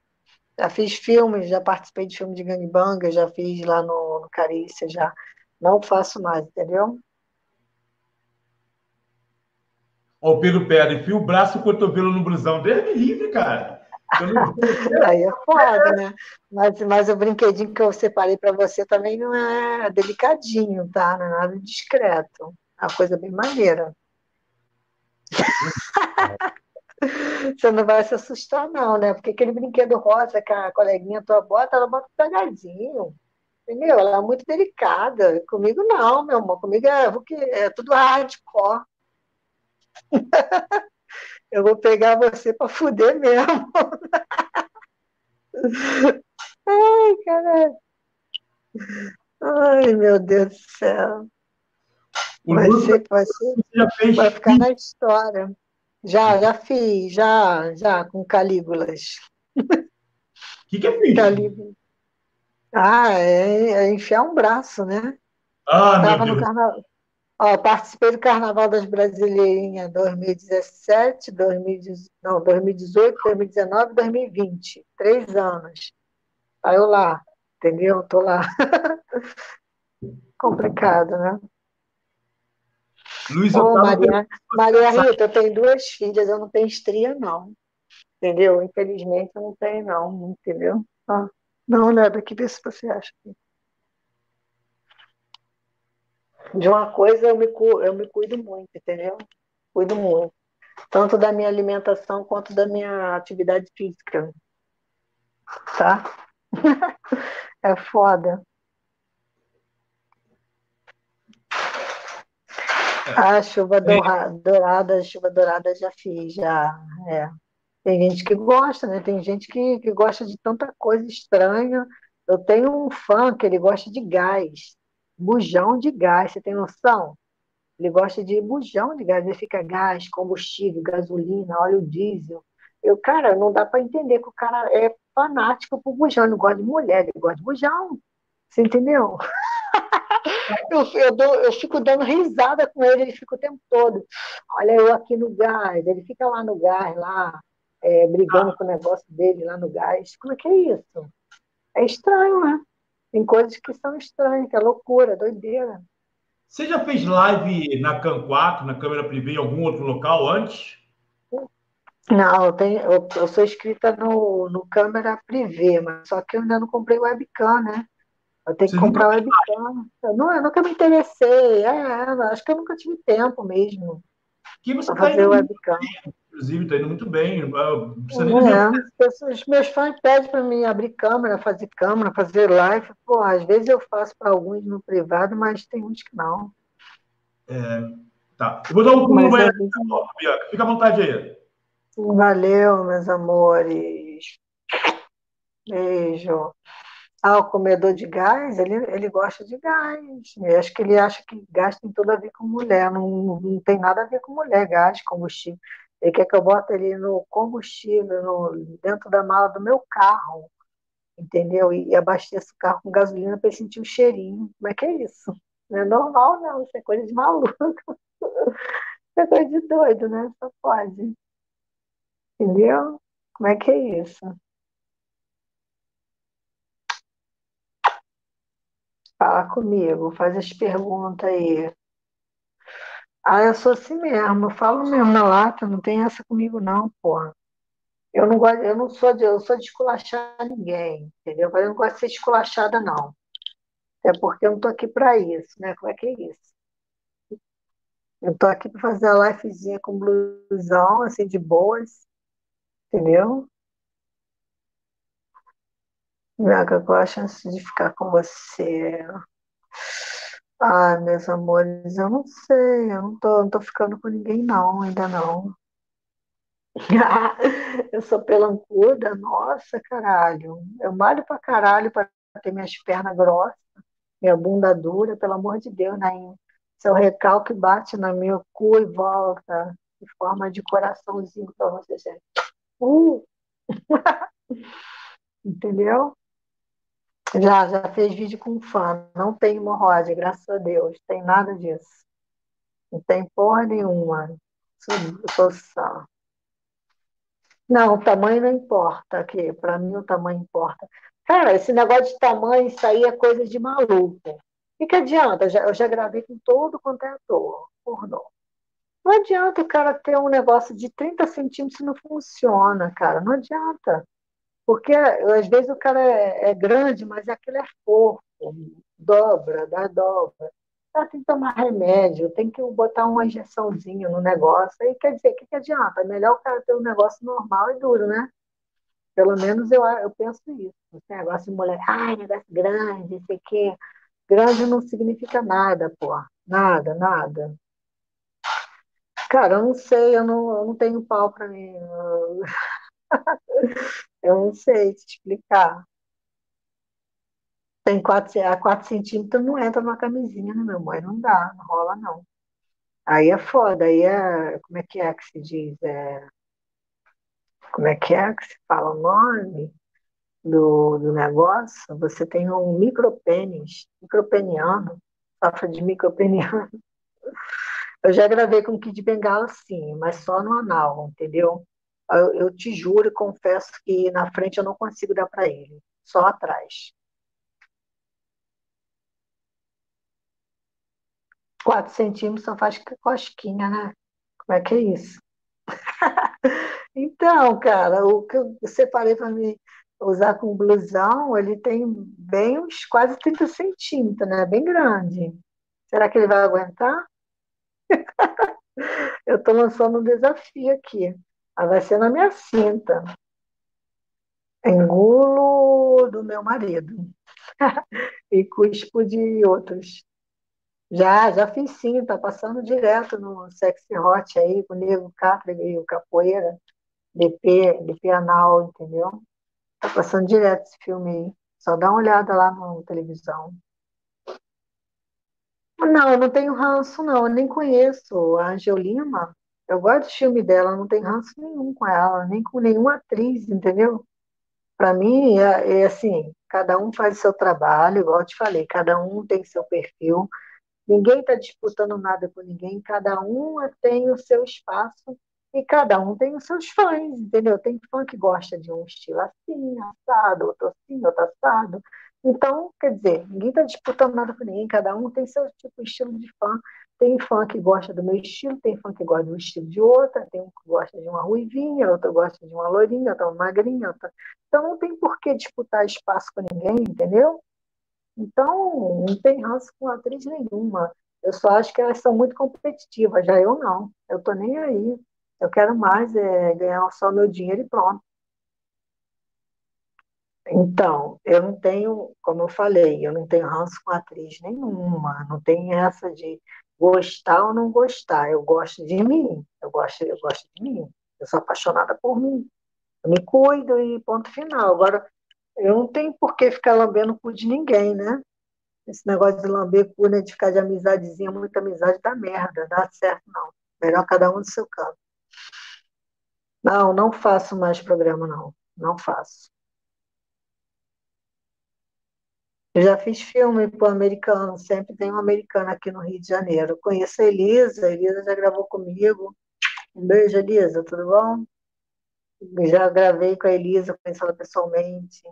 Já fiz filmes, já participei de filme de gangbang, já fiz lá no, no Carícia, já. Não faço mais, entendeu? Ó, o Pedro Pedro, enfia o braço e o cotovelo no blusão. Deus me livre, cara. Aí é foda, né? Mas, mas o brinquedinho que eu separei para você também não é delicadinho, tá? Não é nada discreto. É uma coisa bem maneira. Você não vai se assustar, não, né? Porque aquele brinquedo rosa que a coleguinha tua bota, ela bota pegadinho. Entendeu? Ela é muito delicada. Comigo não, meu amor. Comigo é, é tudo hardcore. Eu vou pegar você para fuder mesmo. Ai, caralho. Ai, meu Deus do céu. vai, ser, vai, ser, vai ficar na história. Já, já fiz, já, já, com Calígulas. O que, que é fiz? Calígula. Ah, é, é, enfiar um braço, né? Ah, Tava meu Deus. Carnaval, Ó, participei do Carnaval das Brasileirinhas 2017, 2018, não, 2018, 2019 2020. Três anos. Aí eu lá, entendeu? Tô lá. Complicado, né? Luiz Ô, Maria, Maria Rita, eu tenho duas filhas, eu não tenho estria, não. Entendeu? Infelizmente eu não tenho, não, entendeu? Ah, dá uma olhada aqui, vê se você acha. De uma coisa eu me, eu me cuido muito, entendeu? Cuido muito. Tanto da minha alimentação quanto da minha atividade física. Tá? é foda. A chuva dourada, chuva dourada já fiz, já. É. Tem gente que gosta, né? Tem gente que, que gosta de tanta coisa estranha. Eu tenho um fã que ele gosta de gás bujão de gás, você tem noção? Ele gosta de bujão de gás, ele fica gás, combustível, gasolina, óleo diesel. Eu, cara, não dá para entender que o cara é fanático por bujão, ele não gosta de mulher, ele gosta de bujão. Você entendeu? eu, eu, dou, eu fico dando risada com ele, ele fica o tempo todo. Olha, eu aqui no gás, ele fica lá no gás, lá, é, brigando com o negócio dele lá no gás. Como é que é isso? É estranho, né? Tem coisas que são estranhas, que é loucura, doideira. Você já fez live na CAN 4, na câmera privê, em algum outro local antes? Não, eu, tenho, eu, eu sou inscrita no, no câmera privê, mas só que eu ainda não comprei webcam, né? Eu tenho Você que comprar webcam. Eu, não, eu nunca me interessei. É, acho que eu nunca tive tempo mesmo. Que você tá fazer webcam. Bem inclusive, está indo muito bem. É, os meus fãs pedem para mim abrir câmera, fazer câmera, fazer live. Pô, às vezes eu faço para alguns no privado, mas tem uns que não. É, tá. Eu vou dar um pulo no banheiro, Bianca. Fica à vontade aí. Valeu, meus amores. Beijo. Ah, o comedor de gás, ele, ele gosta de gás. Eu acho que ele acha que gás tem tudo a ver com mulher. Não, não tem nada a ver com mulher, gás, combustível. Ele quer que eu bote ele no combustível, no, dentro da mala do meu carro, entendeu? E, e o carro com gasolina para ele sentir o cheirinho. Como é que é isso? Não é normal, não. Isso é coisa de maluco. Isso é coisa de doido, né? Só pode. Entendeu? Como é que é isso? Fala comigo, faz as perguntas aí. Ah, eu sou assim mesmo, eu falo mesmo na lata, não tem essa comigo não, porra. Eu não gosto, eu não sou de, eu sou de esculachar ninguém, entendeu? Mas eu não gosto de ser esculachada, não. Até porque eu não tô aqui para isso, né? Como é que é isso? Eu tô aqui para fazer a livezinha com blusão, assim, de boas, entendeu? Bianca, qual a chance de ficar com você? Ah, meus amores, eu não sei, eu não tô, não tô ficando com ninguém, não, ainda não. Eu sou pelancuda, nossa, caralho. Eu malho pra caralho pra ter minhas pernas grossas, minha bunda dura, pelo amor de Deus, né? Seu recalque bate no meu cu e volta, em forma de coraçãozinho pra você, gente. Uh! Entendeu? Já, já fez vídeo com fã. Não tem hemorroide, graças a Deus. Tem nada disso. Não tem porra nenhuma. Posição. Não, o tamanho não importa aqui. Para mim, o tamanho importa. Cara, esse negócio de tamanho, isso aí é coisa de maluco. O que, adianta? Eu já, eu já gravei com todo quanto é ator, pornô. Não adianta o cara ter um negócio de 30 centímetros se não funciona, cara. Não adianta. Porque às vezes o cara é, é grande, mas aquilo é fofo, dobra, dá dobra. Ah, tem que tomar remédio, tem que botar uma injeçãozinha no negócio. Aí quer dizer, o que, que adianta? É melhor o cara ter um negócio normal e duro, né? Pelo menos eu, eu penso isso. Esse negócio de mulher, ai, negócio grande, isso aqui. Grande não significa nada, pô. Nada, nada. Cara, eu não sei, eu não, eu não tenho pau para mim. Eu não sei te explicar. Tem quatro, a 4 centímetros não entra numa camisinha, né, meu amor? Não dá, não rola, não. Aí é foda, aí é. Como é que é que se diz? É, como é que é que se fala o nome do, do negócio? Você tem um micropênis, micropeniano, safra de micropeniano. Eu já gravei com Kid Bengala, sim, mas só no anal, entendeu? Eu, eu te juro e confesso que na frente eu não consigo dar para ele, só atrás. Quatro centímetros só faz cosquinha, né? Como é que é isso? Então, cara, o que eu separei para me usar com blusão, ele tem bem uns quase 30 centímetros, né? Bem grande. Será que ele vai aguentar? Eu estou lançando um desafio aqui. Ah, vai ser na minha cinta. Engulo do meu marido. e cuspo de outros. Já, já fiz sim, tá passando direto no Sexy Hot aí, com o Nego Catra e o Capoeira, DP, DP Anal, entendeu? Tá passando direto esse filme aí. Só dá uma olhada lá na televisão. Não, eu não tenho ranço, não. Eu nem conheço a Angelina. Eu gosto do filme dela, não tem ranço nenhum com ela, nem com nenhuma atriz, entendeu? Para mim, é, é, assim, cada um faz o seu trabalho, igual eu te falei, cada um tem seu perfil, ninguém está disputando nada com ninguém, cada um tem o seu espaço e cada um tem os seus fãs, entendeu? Tem fã que gosta de um estilo assim, assado, outro assim, outro assado. Então, quer dizer, ninguém está disputando nada com ninguém, cada um tem seu tipo de estilo de fã. Tem fã que gosta do meu estilo, tem fã que gosta do estilo de outra, tem um que gosta de uma ruivinha, outro gosta de uma loirinha, outra uma magrinha. Outra... Então não tem por que disputar espaço com ninguém, entendeu? Então não tem ranço com atriz nenhuma. Eu só acho que elas são muito competitivas, já eu não. Eu tô nem aí. Eu quero mais é, ganhar só meu dinheiro e pronto. Então, eu não tenho, como eu falei, eu não tenho ranço com atriz nenhuma, não tem essa de gostar ou não gostar. Eu gosto de mim, eu gosto, eu gosto de mim. Eu sou apaixonada por mim. Eu me cuido e ponto final. Agora, eu não tenho por que ficar lambendo o cu de ninguém, né? Esse negócio de lamber cu, né, de ficar de amizadezinha, muita amizade dá merda, dá certo não. Melhor cada um do seu canto. Não, não faço mais programa, não. Não faço. Eu já fiz filme para americano, sempre tem um americano aqui no Rio de Janeiro. Eu conheço a Elisa, a Elisa já gravou comigo. Um beijo, Elisa, tudo bom? já gravei com a Elisa, conheço ela pessoalmente.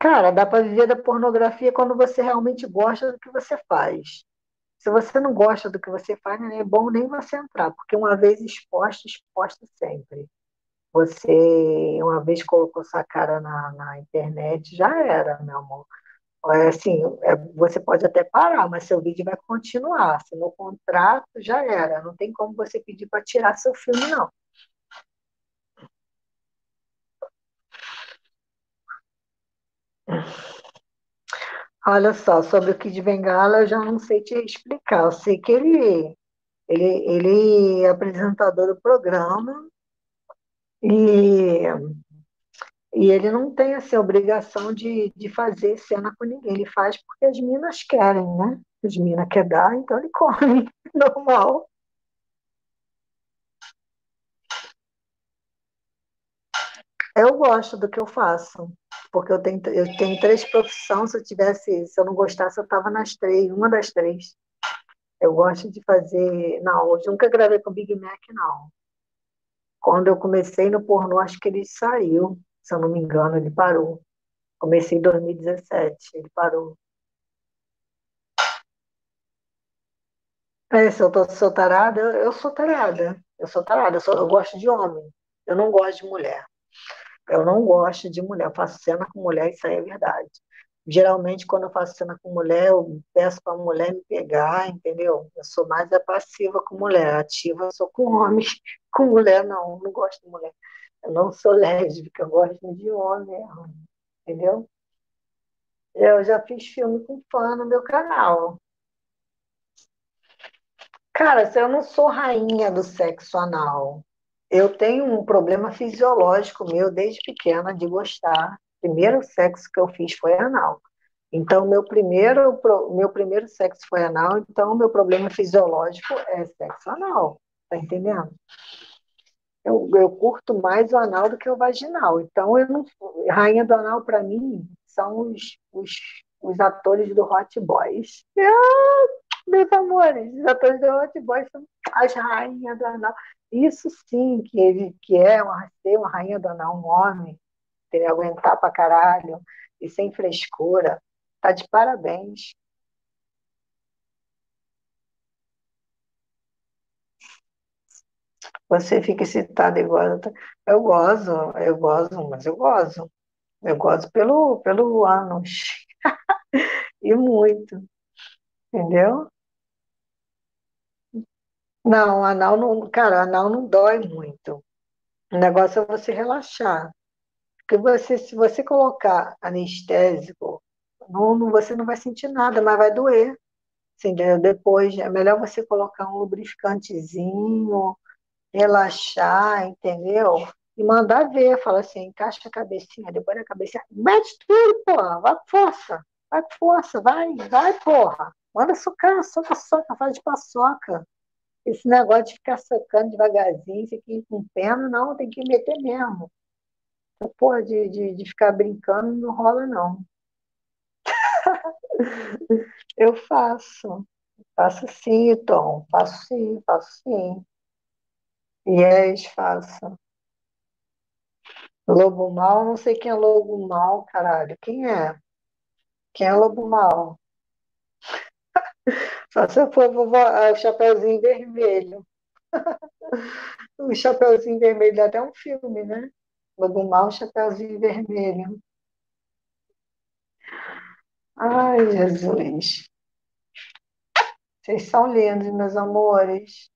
Cara, dá para viver da pornografia quando você realmente gosta do que você faz. Se você não gosta do que você faz, não é bom nem você entrar, porque uma vez exposta, exposta sempre. Você uma vez colocou sua cara na, na internet, já era, meu amor. É assim, é, você pode até parar, mas seu vídeo vai continuar. Se no contrato, já era. Não tem como você pedir para tirar seu filme, não. Olha só, sobre o Kid Bengala, eu já não sei te explicar. Eu sei que ele, ele, ele é apresentador do programa, e, e ele não tem essa obrigação de, de fazer cena com ninguém. Ele faz porque as minas querem, né? As minas querem dar, então ele come. Normal. Eu gosto do que eu faço, porque eu tenho, eu tenho três profissões. Se eu tivesse, se eu não gostasse, eu estava nas três, uma das três. Eu gosto de fazer. Não, eu nunca gravei com Big Mac, não. Quando eu comecei no pornô, acho que ele saiu, se eu não me engano, ele parou. Comecei em 2017, ele parou. É, se eu tô, sou tarada, eu, sou tarada. Eu sou tarada, eu, sou, eu gosto de homem. Eu não gosto de mulher. Eu não gosto de mulher. Eu faço cena com mulher, isso aí é verdade. Geralmente, quando eu faço cena com mulher, eu peço para a mulher me pegar, entendeu? Eu sou mais a passiva com mulher, ativa eu sou com homem. Com mulher, não, não gosto de mulher. Eu não sou lésbica, eu gosto de homem, entendeu? Eu já fiz filme com fã no meu canal. Cara, eu não sou rainha do sexo anal. Eu tenho um problema fisiológico meu desde pequena de gostar. Primeiro sexo que eu fiz foi anal. Então, meu primeiro, meu primeiro sexo foi anal, então meu problema fisiológico é sexo anal. Tá entendendo? Eu, eu curto mais o anal do que o vaginal. Então, eu não, rainha do anal, para mim, são os, os, os atores do Hot Boys. Ah, meus amores, os atores do Hot Boys são as rainhas do anal. Isso sim, que ele que é uma, ser uma rainha do anal, um homem, ter aguentar pra caralho e sem frescura, tá de parabéns. Você fica excitada igual. Eu gozo, eu gozo, mas eu gozo. Eu gozo pelo, pelo ânus. e muito. Entendeu? Não, anal não, cara, anal não dói muito. O negócio é você relaxar. Porque você, se você colocar anestésico, não, você não vai sentir nada, mas vai doer. Entendeu? Depois é melhor você colocar um lubrificantezinho, relaxar, entendeu? E mandar ver, fala assim, encaixa a cabecinha, depois a cabecinha, mete tudo, porra, vai com força, vai com força, vai, vai, porra. Manda socar, soca, soca, faz de paçoca. Esse negócio de ficar socando devagarzinho, aqui com pena, não, tem que meter mesmo. Porra, de, de, de ficar brincando não rola, não. Eu faço. Faço sim, Tom. Faço sim, faço sim. Yes, faço. Lobo Mal, não sei quem é Lobo Mal, caralho. Quem é? Quem é Lobo Mal? Só se for o Chapeuzinho Vermelho. o Chapeuzinho Vermelho dá até um filme, né? Lobo Mal, Chapeuzinho Vermelho. Ai, Jesus. Vocês são lindos, meus amores.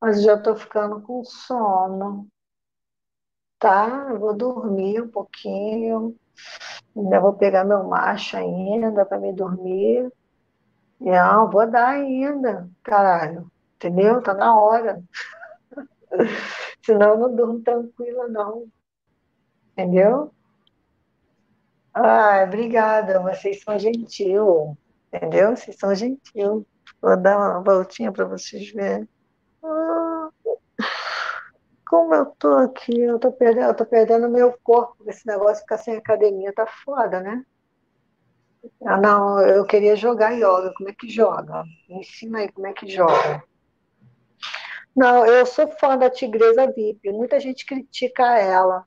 Mas já estou ficando com sono. Tá? Eu vou dormir um pouquinho. Ainda vou pegar meu macho ainda para me dormir. Não, vou dar ainda, caralho. Entendeu? Tá na hora. Senão eu não durmo tranquila, não. Entendeu? Ah, obrigada. Vocês são gentil. Entendeu? Vocês são gentil. Vou dar uma voltinha para vocês verem. Ah, como eu tô aqui, eu tô perdendo, eu tô perdendo meu corpo. Esse negócio de ficar sem academia tá foda, né? Ah, não, eu queria jogar yoga. Como é que joga? Me ensina aí como é que joga. Não, eu sou fã da Tigresa VIP. Muita gente critica ela,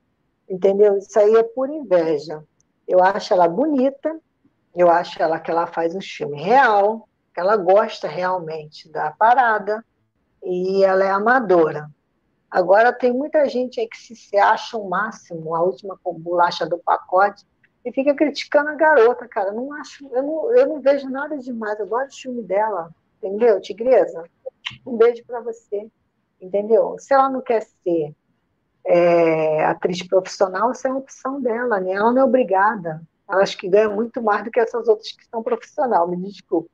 entendeu? Isso aí é por inveja. Eu acho ela bonita, eu acho ela que ela faz um filme real, que ela gosta realmente da parada e ela é amadora. Agora tem muita gente aí que se, se acha o máximo, a última bolacha do pacote, e fica criticando a garota, cara. Não acho, eu não, eu não vejo nada demais. Eu gosto do filme dela, entendeu, Tigresa? Um beijo para você, entendeu? Se ela não quer ser é, atriz profissional, isso é uma opção dela, né? Ela não é obrigada. Ela acho que ganha muito mais do que essas outras que são profissional, me desculpe.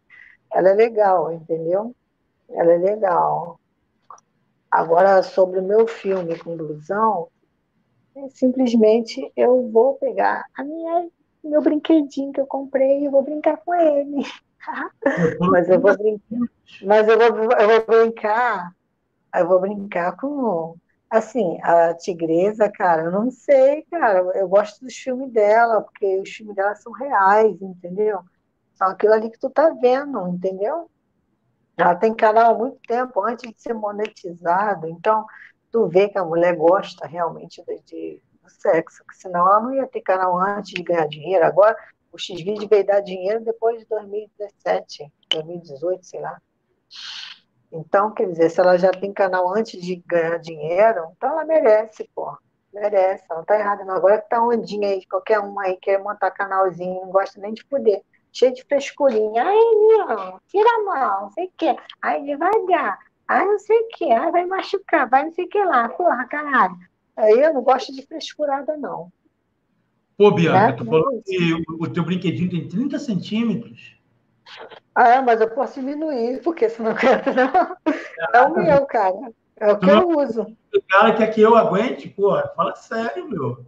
Ela é legal, entendeu? Ela é legal. Agora, sobre o meu filme com blusão, simplesmente eu vou pegar a minha meu brinquedinho que eu comprei e vou brincar com ele. mas eu vou brincar, mas eu vou, eu vou brincar, eu vou brincar com Assim, a Tigresa, cara, eu não sei, cara. Eu gosto dos filmes dela, porque os filmes dela são reais, entendeu? São aquilo ali que tu tá vendo, entendeu? Ela tem canal há muito tempo, antes de ser monetizado. Então, tu vê que a mulher gosta realmente de, de do sexo, que senão ela não ia ter canal antes de ganhar dinheiro. Agora, o X-Video veio dar dinheiro depois de 2017, 2018, sei lá. Então, quer dizer, se ela já tem canal antes de ganhar dinheiro, então ela merece, pô. Merece, ela não tá errada. Não. Agora que tá ondinha aí, qualquer um aí quer montar canalzinho, não gosta nem de poder. Cheio de frescurinha. Ai, não, tira a mão, não sei o quê. Ai, devagar. Ai, não sei o quê. Ai, vai machucar, vai não sei o que lá. Porra, caralho. Aí eu não gosto de frescurada, não. Pô, Bianca, né? tu falou que o, o teu brinquedinho tem 30 centímetros. Ah, mas eu posso diminuir, porque senão não aguenta, não. É o meu, cara. É o que eu uso. O cara quer que eu aguente? Pô, fala sério, meu.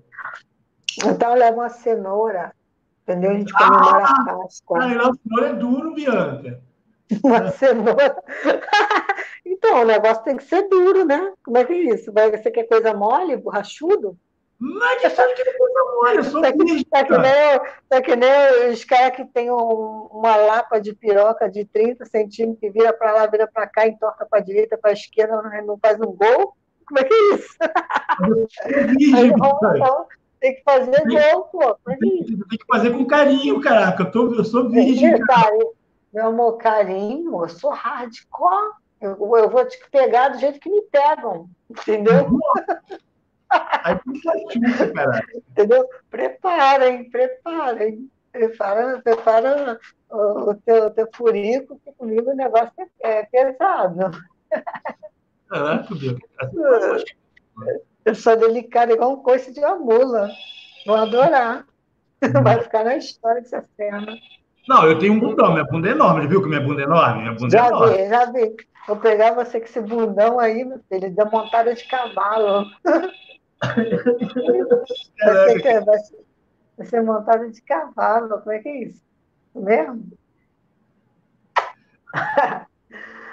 Então leva uma cenoura, entendeu? A gente comemora ah, a Páscoa. Ah, a cenoura é duro, Bianca. Uma cenoura. então, o negócio tem que ser duro, né? Como é que é isso? Você quer coisa mole, borrachudo? É que sabe que coisa mole, eu sou tá que, tá que, nem, tá que nem os caras que tem um, uma lapa de piroca de 30 centímetros que vira para lá, vira para cá, entorta para direita, para esquerda, não, faz um gol. Como é que é isso? Aí, ó, tem que fazer tem, gol, pô. É tem, tem, que fazer com carinho, caraca. Eu, tô, eu sou virgem. Meu amor, carinho, eu sou hardcore. Eu, eu vou te pegar do jeito que me pegam, entendeu? Aí tu cara. Entendeu? Preparem, preparem. Prepara, prepara o, o teu, teu furico, que comigo o negócio é, é pesado. Caraca, Deus. Eu sou delicada igual um coice de uma mula. Vou adorar. Vai ficar na história dessa cena. Não, eu tenho um bundão, minha bunda é enorme, viu que minha bunda é enorme? Minha bunda já é enorme. vi, já vi. Vou pegar você com esse bundão aí, meu filho, da montada de cavalo. Vai ser, vai, ser, vai ser montada de cavalo, como é que é isso? Mesmo?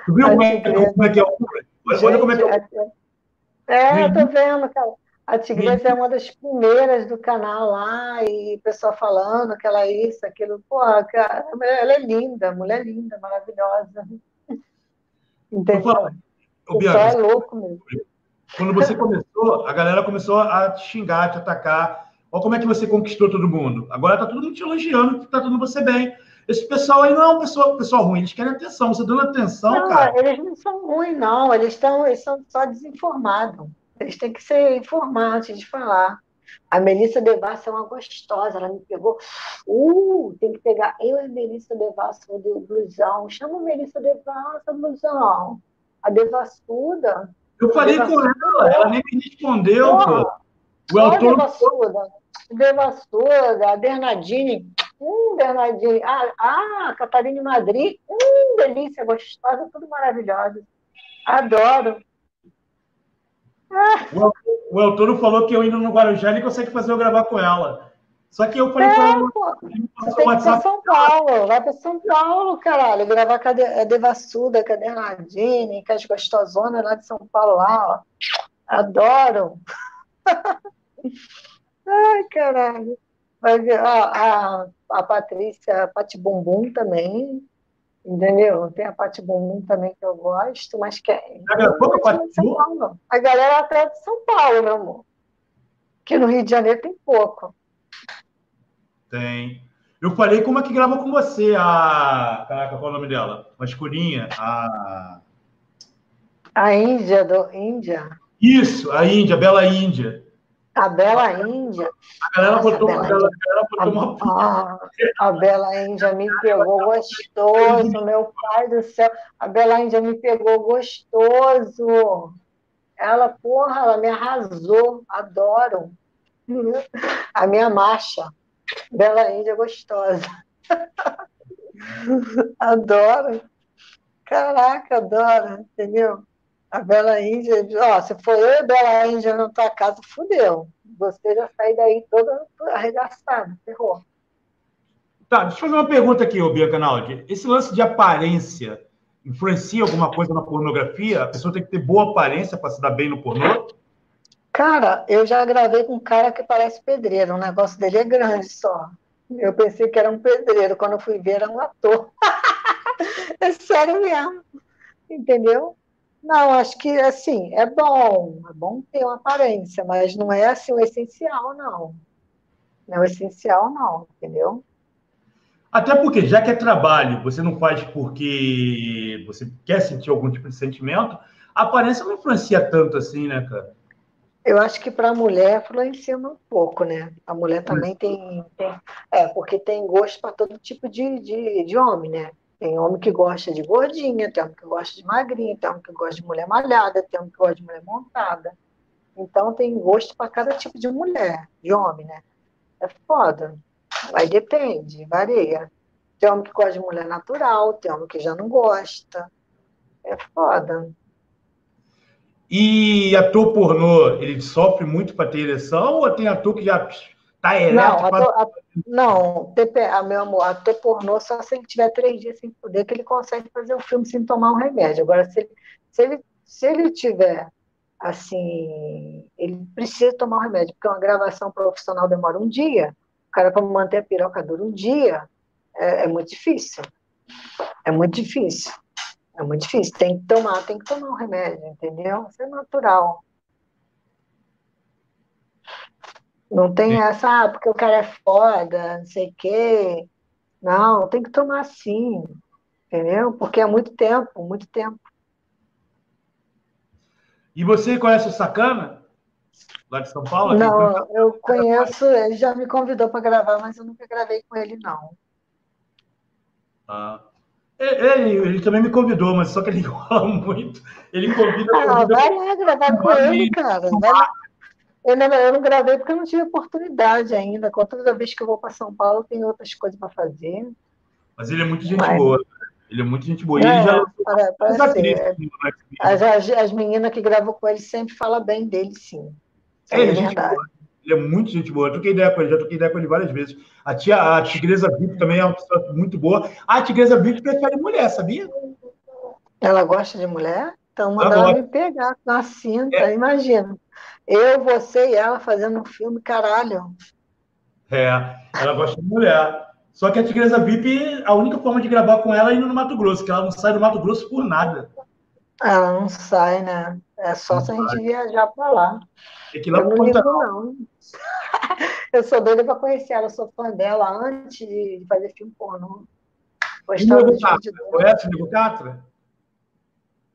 Tu viu como é, como é que é o Olha como é que é É, eu tô vendo, cara. A Tigresa é uma das primeiras do canal lá, e o pessoal falando que ela é isso, aquilo. Pô, cara, ela é linda, mulher linda, maravilhosa. Entendeu? O Bianca, é louco mesmo. Quando você começou, a galera começou a te xingar, te atacar. Olha como é que você conquistou todo mundo. Agora tá todo mundo te elogiando, tá tudo você bem. Esse pessoal aí não é um pessoal, pessoal ruim, eles querem atenção. Você dando atenção, não, cara. Eles não são ruins, não. Eles estão eles são só desinformados. Eles têm que ser informados antes de falar. A Melissa Devassa é uma gostosa, ela me pegou. Uh, tem que pegar. Eu e a Melissa Devassa do blusão. Chama a Melissa Devassa, blusão. A devassuda. Eu falei com ela, ela nem me respondeu, pô. O autor... Devassuda, Devassuda, a Bernardine. Hum, Bernardine. Ah, ah, Catarina Madrid. Hum, delícia, gostosa, tudo maravilhoso. Adoro. O, o falou que eu indo no Guarujá ele consegue fazer eu gravar com ela. Só que eu falei é. Você tem que ser São Paulo, vai para São Paulo, caralho. Gravar com a, de, a Devassuda, com a Bernardine, com as gostosonas lá de São Paulo, lá, ó. Adoro. Ai, caralho. Vai ver, a, a, a Patrícia, a Pati Bumbum também. Entendeu? Tem a Pati Bumbum também que eu gosto, mas que é. A galera até de São Paulo, meu amor. Que no Rio de Janeiro tem pouco. Tem. Eu falei como é que grava com você a. Caraca, qual é o nome dela? Uma escurinha. A. A Índia, do Índia. Isso, a Índia, Bela Índia. A Bela Índia. A galera Nossa, botou, a Bela, a galera botou uma. A, a Bela Índia me pegou gostoso, meu pai do céu. A Bela Índia me pegou gostoso. Ela, porra, ela me arrasou. Adoro. A minha marcha. Bela Índia gostosa. adoro. Caraca, adoro, entendeu? A Bela Índia, ó, se for eu e a Bela Índia na tua casa, fudeu. Você já sai daí toda arregaçada, ferrou. Tá, deixa eu fazer uma pergunta aqui, ô Bianca Naldi. Esse lance de aparência influencia alguma coisa na pornografia? A pessoa tem que ter boa aparência para se dar bem no pornô? Cara, eu já gravei com um cara que parece pedreiro, o negócio dele é grande só. Eu pensei que era um pedreiro, quando eu fui ver era um ator. é sério mesmo, entendeu? Não, acho que assim, é bom, é bom ter uma aparência, mas não é assim o essencial, não. Não é o essencial, não, entendeu? Até porque, já que é trabalho, você não faz porque você quer sentir algum tipo de sentimento, a aparência não influencia tanto assim, né, cara? Eu acho que para a mulher influencia um pouco, né? A mulher também tem, tem é, porque tem gosto para todo tipo de, de, de homem, né? Tem homem que gosta de gordinha, tem homem que gosta de magrinha, tem homem que gosta de mulher malhada, tem homem que gosta de mulher montada. Então tem gosto para cada tipo de mulher, de homem, né? É foda. Aí depende, varia. Tem homem que gosta de mulher natural, tem homem que já não gosta. É foda. E ator pornô, ele sofre muito para ter ereção ou tem ator que já está ereto? Não, ator, a, não a, meu amor, ator pornô só se ele tiver três dias sem poder que ele consegue fazer o filme sem tomar um remédio. Agora, se ele, se ele, se ele tiver assim, ele precisa tomar um remédio, porque uma gravação profissional demora um dia, o cara para manter a piroca dura um dia, é, é muito difícil. É muito difícil. É muito difícil. Tem que tomar, tem que tomar um remédio, entendeu? Isso é natural. Não tem essa, ah, porque o cara é foda, não sei o quê. Não, tem que tomar sim, entendeu? Porque é muito tempo, muito tempo. E você conhece o Sacana? Lá de São Paulo? Não, eu conheço, ele já me convidou para gravar, mas eu nunca gravei com ele, não. Ah. Ele, ele, também me convidou, mas só que ele enrola muito. Ele convida. Ah, convida vai lá gravar com ele, cara. Vai lá. Eu não, eu não gravei porque eu não tive oportunidade ainda. Toda vez que eu vou para São Paulo, tem outras coisas para fazer. Mas ele é muito gente mas... boa. Ele é muito gente boa. É, ele já para, para ser. As, as, as, meninas que gravam com ele sempre falam bem dele, sim. É, é verdade. Boa. Ele é muito gente boa. Eu troquei ideia com ele, já troquei ideia com ele várias vezes. A tia, a Tigresa VIP também é uma pessoa muito boa. A Tigresa VIP prefere mulher, sabia? Ela gosta de mulher? Então manda ela, me pegar na cinta, é. imagina. Eu, você e ela fazendo um filme, caralho. É, ela gosta de mulher. Só que a Tigresa VIP, a única forma de gravar com ela é indo no Mato Grosso, que ela não sai do Mato Grosso por nada. Ela não sai, né? É só não se a gente viajar para lá. É que lá eu não ligo, não. eu sou doida para conhecer ela, eu sou fã dela antes de fazer filme pornô. Gostava? Conhece o Nego Catra?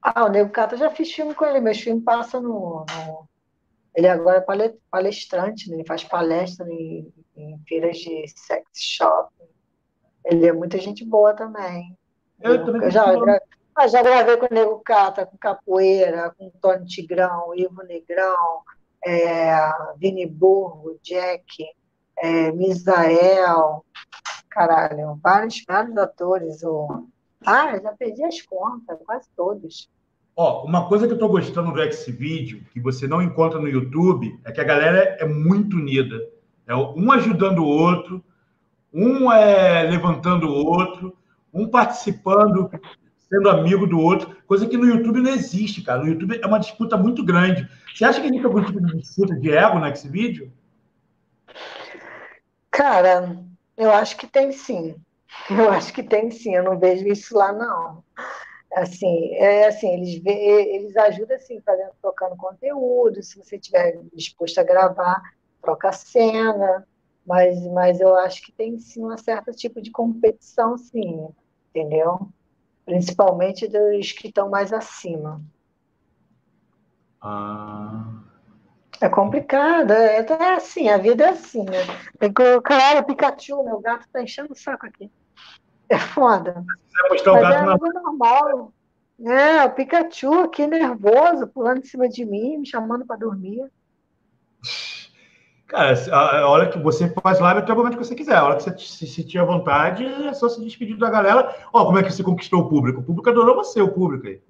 Ah, o Nego Catra já fiz filme com ele. Meus filmes passam no, no... Ele agora é palestrante, né? ele faz palestra em, em feiras de sex shop. Ele é muita gente boa também. Eu, eu também eu já, ah, já gravei com o Nego Catra, com Capoeira, com Tony Tigrão, Ivo Negrão, é, Vini Burgo, Jack, é, Misael, caralho, vários, vários atores. O... Ah, já perdi as contas, quase todos. Ó, uma coisa que eu estou gostando do X-Video, que você não encontra no YouTube, é que a galera é muito unida. É um ajudando o outro, um é levantando o outro, um participando sendo amigo do outro, coisa que no YouTube não existe, cara. No YouTube é uma disputa muito grande. Você acha que tem algum tipo de disputa de ego nesse vídeo? Cara, eu acho que tem sim. Eu acho que tem sim. Eu não vejo isso lá, não. Assim, é assim, eles, vê, eles ajudam assim, fazendo, trocando conteúdo, se você estiver disposto a gravar, troca cena, mas, mas eu acho que tem sim um certo tipo de competição, sim, entendeu? Principalmente dos que estão mais acima. Ah. É complicado, é, é assim, a vida é assim, né? Colocar, Pikachu, meu gato tá enchendo o saco aqui. É foda. Mas é na... normal. É, o Pikachu aqui nervoso, pulando em cima de mim, me chamando para dormir. Cara, a hora que você faz live até o momento que você quiser. A hora que você se sentir à vontade, é só se despedir da galera. Ó, como é que você conquistou o público? O público adorou você, o público aí.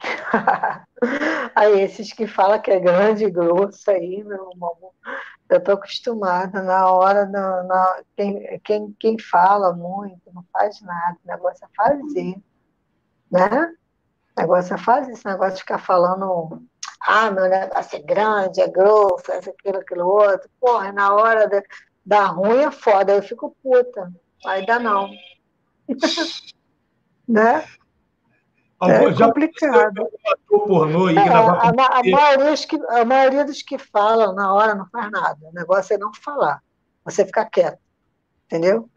aí, esses que falam que é grande e grosso aí, meu irmão, eu tô acostumada. Na hora, na, na, quem, quem, quem fala muito não faz nada. O negócio é fazer, né? O negócio é fazer. Esse negócio de ficar falando ah, meu negócio é grande, é grosso, é aquilo, aquilo outro. Porra, na hora da, da ruim é foda, eu fico puta. Aí dá não. né? É complicado. Pornô e é, a, a, maioria que, a maioria dos que falam na hora não faz nada. O negócio é não falar. Você ficar quieto. Entendeu?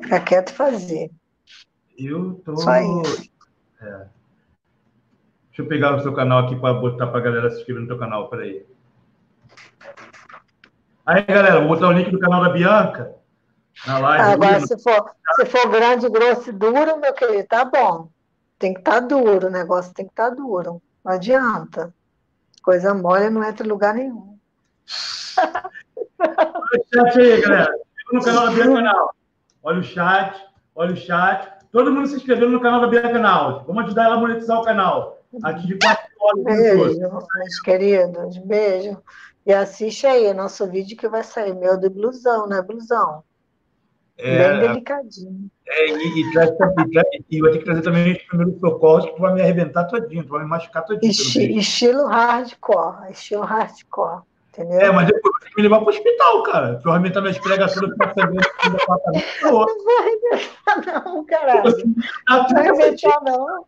Ficar quieto e fazer. Eu tô. Só isso. É. Deixa eu pegar o seu canal aqui para botar para a galera se inscrever no teu canal. Peraí. Aí, galera, vou botar o link do canal da Bianca na live. Agora, se for, se for grande, grosso e duro, meu querido, tá bom. Tem que estar tá duro, o negócio tem que estar tá duro. Não adianta. Coisa mole não entra em lugar nenhum. Olha o chat aí, galera. no canal da Bianca Canal. Olha o chat, olha o chat. Todo mundo se inscrevendo no canal da Bianca Canal. Vamos ajudar ela a monetizar o canal. Aqui de quatro horas. Beijo, meus queridos. Beijo. E assiste aí nosso vídeo que vai sair, meu de blusão, né? Blusão. É, Bem delicadinho. É, e, e, traz, e, e vai ter que trazer também os primeiros socorros que tu vai me arrebentar todinho, tu vai me machucar todinho. Esti, estilo hardcore, estilo hardcore. Entendeu? É, mas depois vai me levar para o hospital, cara. Tu vai arrebentar minhas para fazer no apartamento. Não vai arrebentar, não, caralho. Não vai arrebentar, não.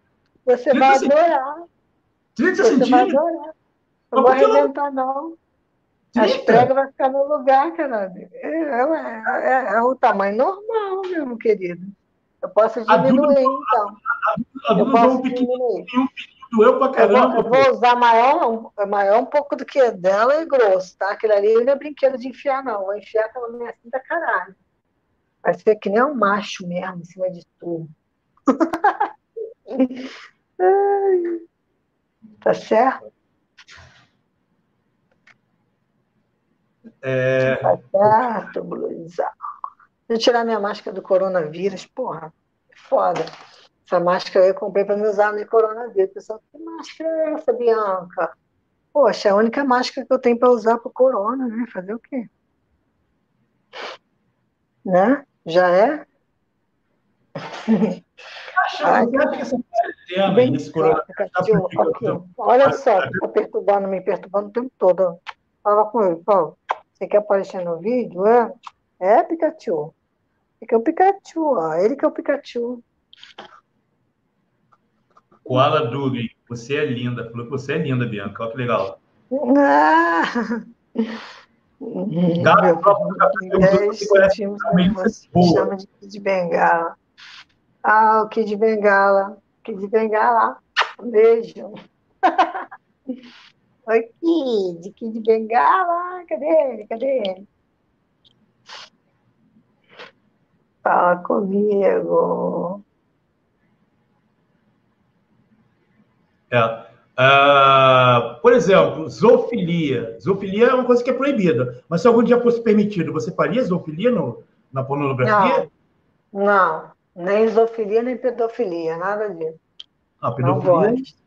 Você vai adorar. 30 Você centímetros? vai adorar. Não vai arrebentar, não. As pregas vão ficar no lugar, cara. É, é, é, é, o tamanho normal, meu querido. Eu posso diminuir, a então. A, a, eu posso um diminuir. Doeu pra caramba. Eu vou, eu vou usar maior, maior um pouco do que dela e grosso, tá? Aquele ali não é brinquedo de enfiar, não. Vou enfiar aquela minha assim da caralho. Vai ser que nem um macho mesmo, em cima de tudo. tá certo? É... Tá certo, blusão. Deixa eu tirar minha máscara do coronavírus, porra. Foda. Essa máscara eu comprei para me usar no coronavírus. Pessoal, que máscara é essa, Bianca? Poxa, é a única máscara que eu tenho para usar para o corona, né? Fazer o quê? Né? Já é? Bem, Olha só, está perturbando, me perturbando o tempo todo. Fala com ele, Paulo. Você quer aparecer no vídeo? É, é Pikachu. Ele é o Pikachu, ó. Ele que é o Pikachu. Koala Dugin, você é linda. Falou que você é linda, Bianca. Olha que legal. Ah! Gato, chama de Kid Bengala. Ah, o Kid Bengala. Kid Bengala. Um beijo. Oi, Kid, Kid Bengala, cadê ele? Cadê ele? Fala comigo. É. Uh, por exemplo, zoofilia. Zoofilia é uma coisa que é proibida. Mas se algum dia fosse permitido, você faria zoofilia no, na pornografia? Não, não. Nem zoofilia, nem pedofilia, nada disso. Ah, pedofilia? Não gosto.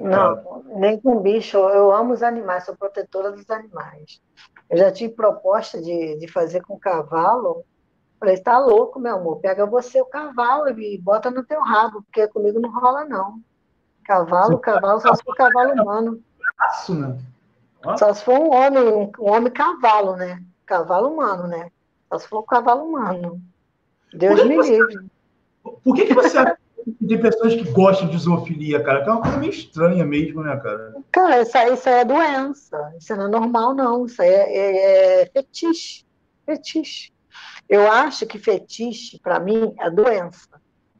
Não, nem com bicho. Eu amo os animais, sou protetora dos animais. Eu já tive proposta de, de fazer com cavalo. Falei, tá louco, meu amor. Pega você o cavalo e bota no teu rabo, porque comigo não rola, não. Cavalo, cavalo, só se for cavalo humano. Né? Só se for um homem, um homem cavalo, né? Cavalo humano, né? Só se for um cavalo humano. Deus me livre. Por que, que você tem pessoas que gostam de zoofilia, cara, que é uma coisa meio estranha mesmo, né, cara? Cara, isso aí, isso é doença. Isso não é normal, não. Isso aí é, é, é fetiche. Fetiche. Eu acho que fetiche, para mim, é doença.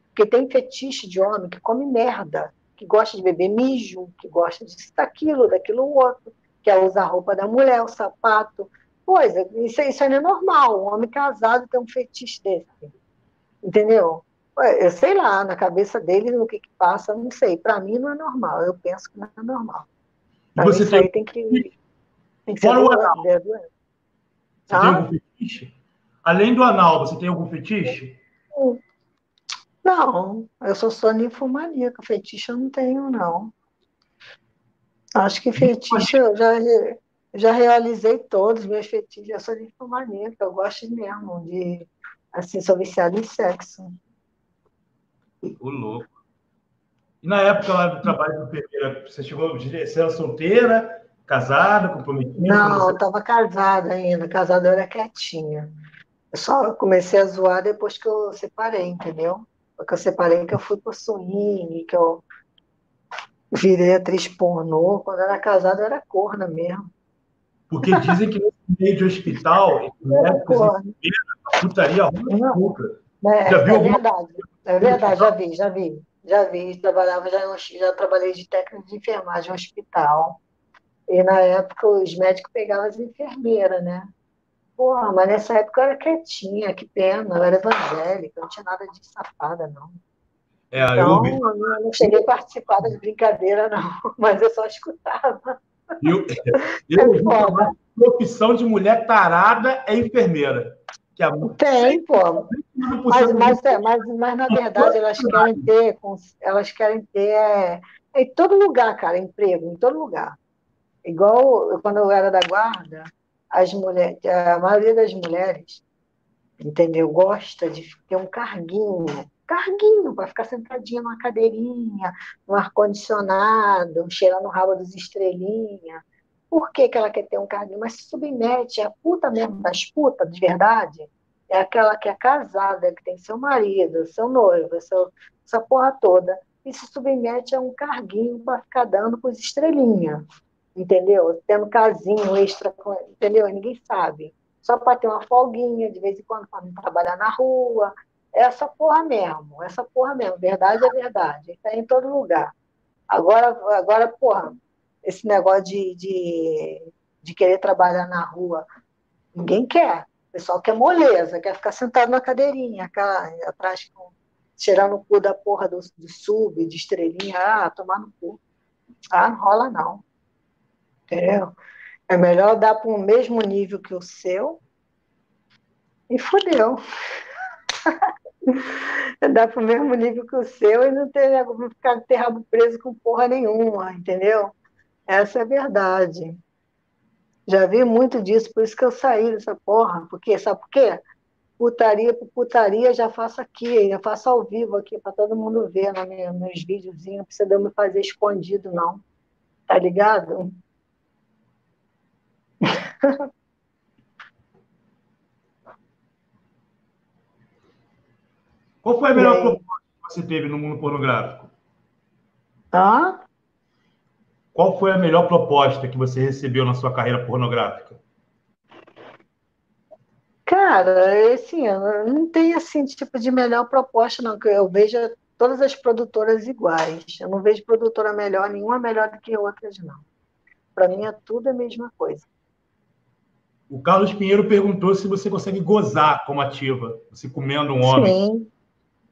Porque tem fetiche de homem que come merda, que gosta de beber mijo, que gosta disso, daquilo, daquilo outro, quer usar a roupa da mulher, o sapato. Coisa, isso, isso aí não é normal. Um homem casado tem um fetiche desse. Entendeu? Eu sei lá, na cabeça dele, no que, que passa, não sei. Para mim não é normal, eu penso que não é normal. Pra você isso tem... aí tem que, tem que Fora o anal. Você tem algum fetiche? Além do anal, você tem algum fetiche? Não, eu sou só ninfomaníaca, fetiche eu não tenho, não. Acho que fetiche eu já, já realizei todos os meus fetiches, eu sou ninfomaníaca, eu gosto mesmo de, assim, sou viciada em sexo. O louco. E na época lá do trabalho do enfermeira, você chegou, você era solteira, casada, comprometida? Não, eu estava casada ainda, casada eu era quietinha. Eu só comecei a zoar depois que eu separei, entendeu? Porque eu separei que eu fui pro swing, que eu virei atriz pornô. Quando eu era casada, eu era corna mesmo. Porque dizem que nesse meio de hospital, né, a putaria ruim é, já viu é verdade, é verdade, já vi, já vi, já vi. Trabalhava, já, já trabalhei de técnico de enfermagem no hospital. E na época os médicos pegavam as enfermeiras, né? Porra, mas nessa época eu era quietinha, que pena, eu era evangélica, não tinha nada de safada, não. É, então, eu... eu não cheguei a participar das brincadeiras, não, mas eu só escutava. Eu, eu, é a opção de mulher tarada é enfermeira. Que é Tem, pô. Mas, mas, é, mas, mas, na verdade, elas querem ter, elas querem ter é, em todo lugar, cara, emprego, em todo lugar. Igual quando eu era da guarda, as mulheres, a maioria das mulheres, entendeu, gosta de ter um carguinho, carguinho para ficar sentadinha numa cadeirinha, no ar condicionado, cheirando o rabo dos estrelinha. Por que, que ela quer ter um carguinho? Mas se submete, a puta mesmo das putas, de verdade, é aquela que é casada, que tem seu marido, seu noivo, seu, essa porra toda, e se submete a um carguinho para ficar dando com as estrelinhas entendeu? Tendo casinho extra, entendeu? Ninguém sabe. Só para ter uma folguinha de vez em quando para não trabalhar na rua. Essa porra mesmo, essa porra mesmo. Verdade é verdade. Está em todo lugar. Agora, agora porra, esse negócio de, de, de querer trabalhar na rua, ninguém quer. O pessoal quer moleza, quer ficar sentado na cadeirinha, aquela, atrás, com, tirando o cu da porra do, do sub, de estrelinha, ah, tomar no cu. Ah, não rola não. Entendeu? É melhor dar para o mesmo nível que o seu e fodeu. dar para o mesmo nível que o seu e não ter, ficar ter rabo preso com porra nenhuma, entendeu? Essa é a verdade. Já vi muito disso, por isso que eu saí dessa porra. Porque, sabe por quê? Putaria por putaria já faço aqui, já faço ao vivo aqui para todo mundo ver nos meus videozinhos, não precisa me fazer escondido, não. Tá ligado? Qual foi a melhor proposta que você teve no mundo pornográfico? Hã? Qual foi a melhor proposta que você recebeu na sua carreira pornográfica? Cara, assim, não tem assim tipo de melhor proposta, não, que eu vejo todas as produtoras iguais. Eu não vejo produtora melhor, nenhuma melhor do que outras, não. Para mim é tudo a mesma coisa. O Carlos Pinheiro perguntou se você consegue gozar como ativa, você comendo um homem. Sim.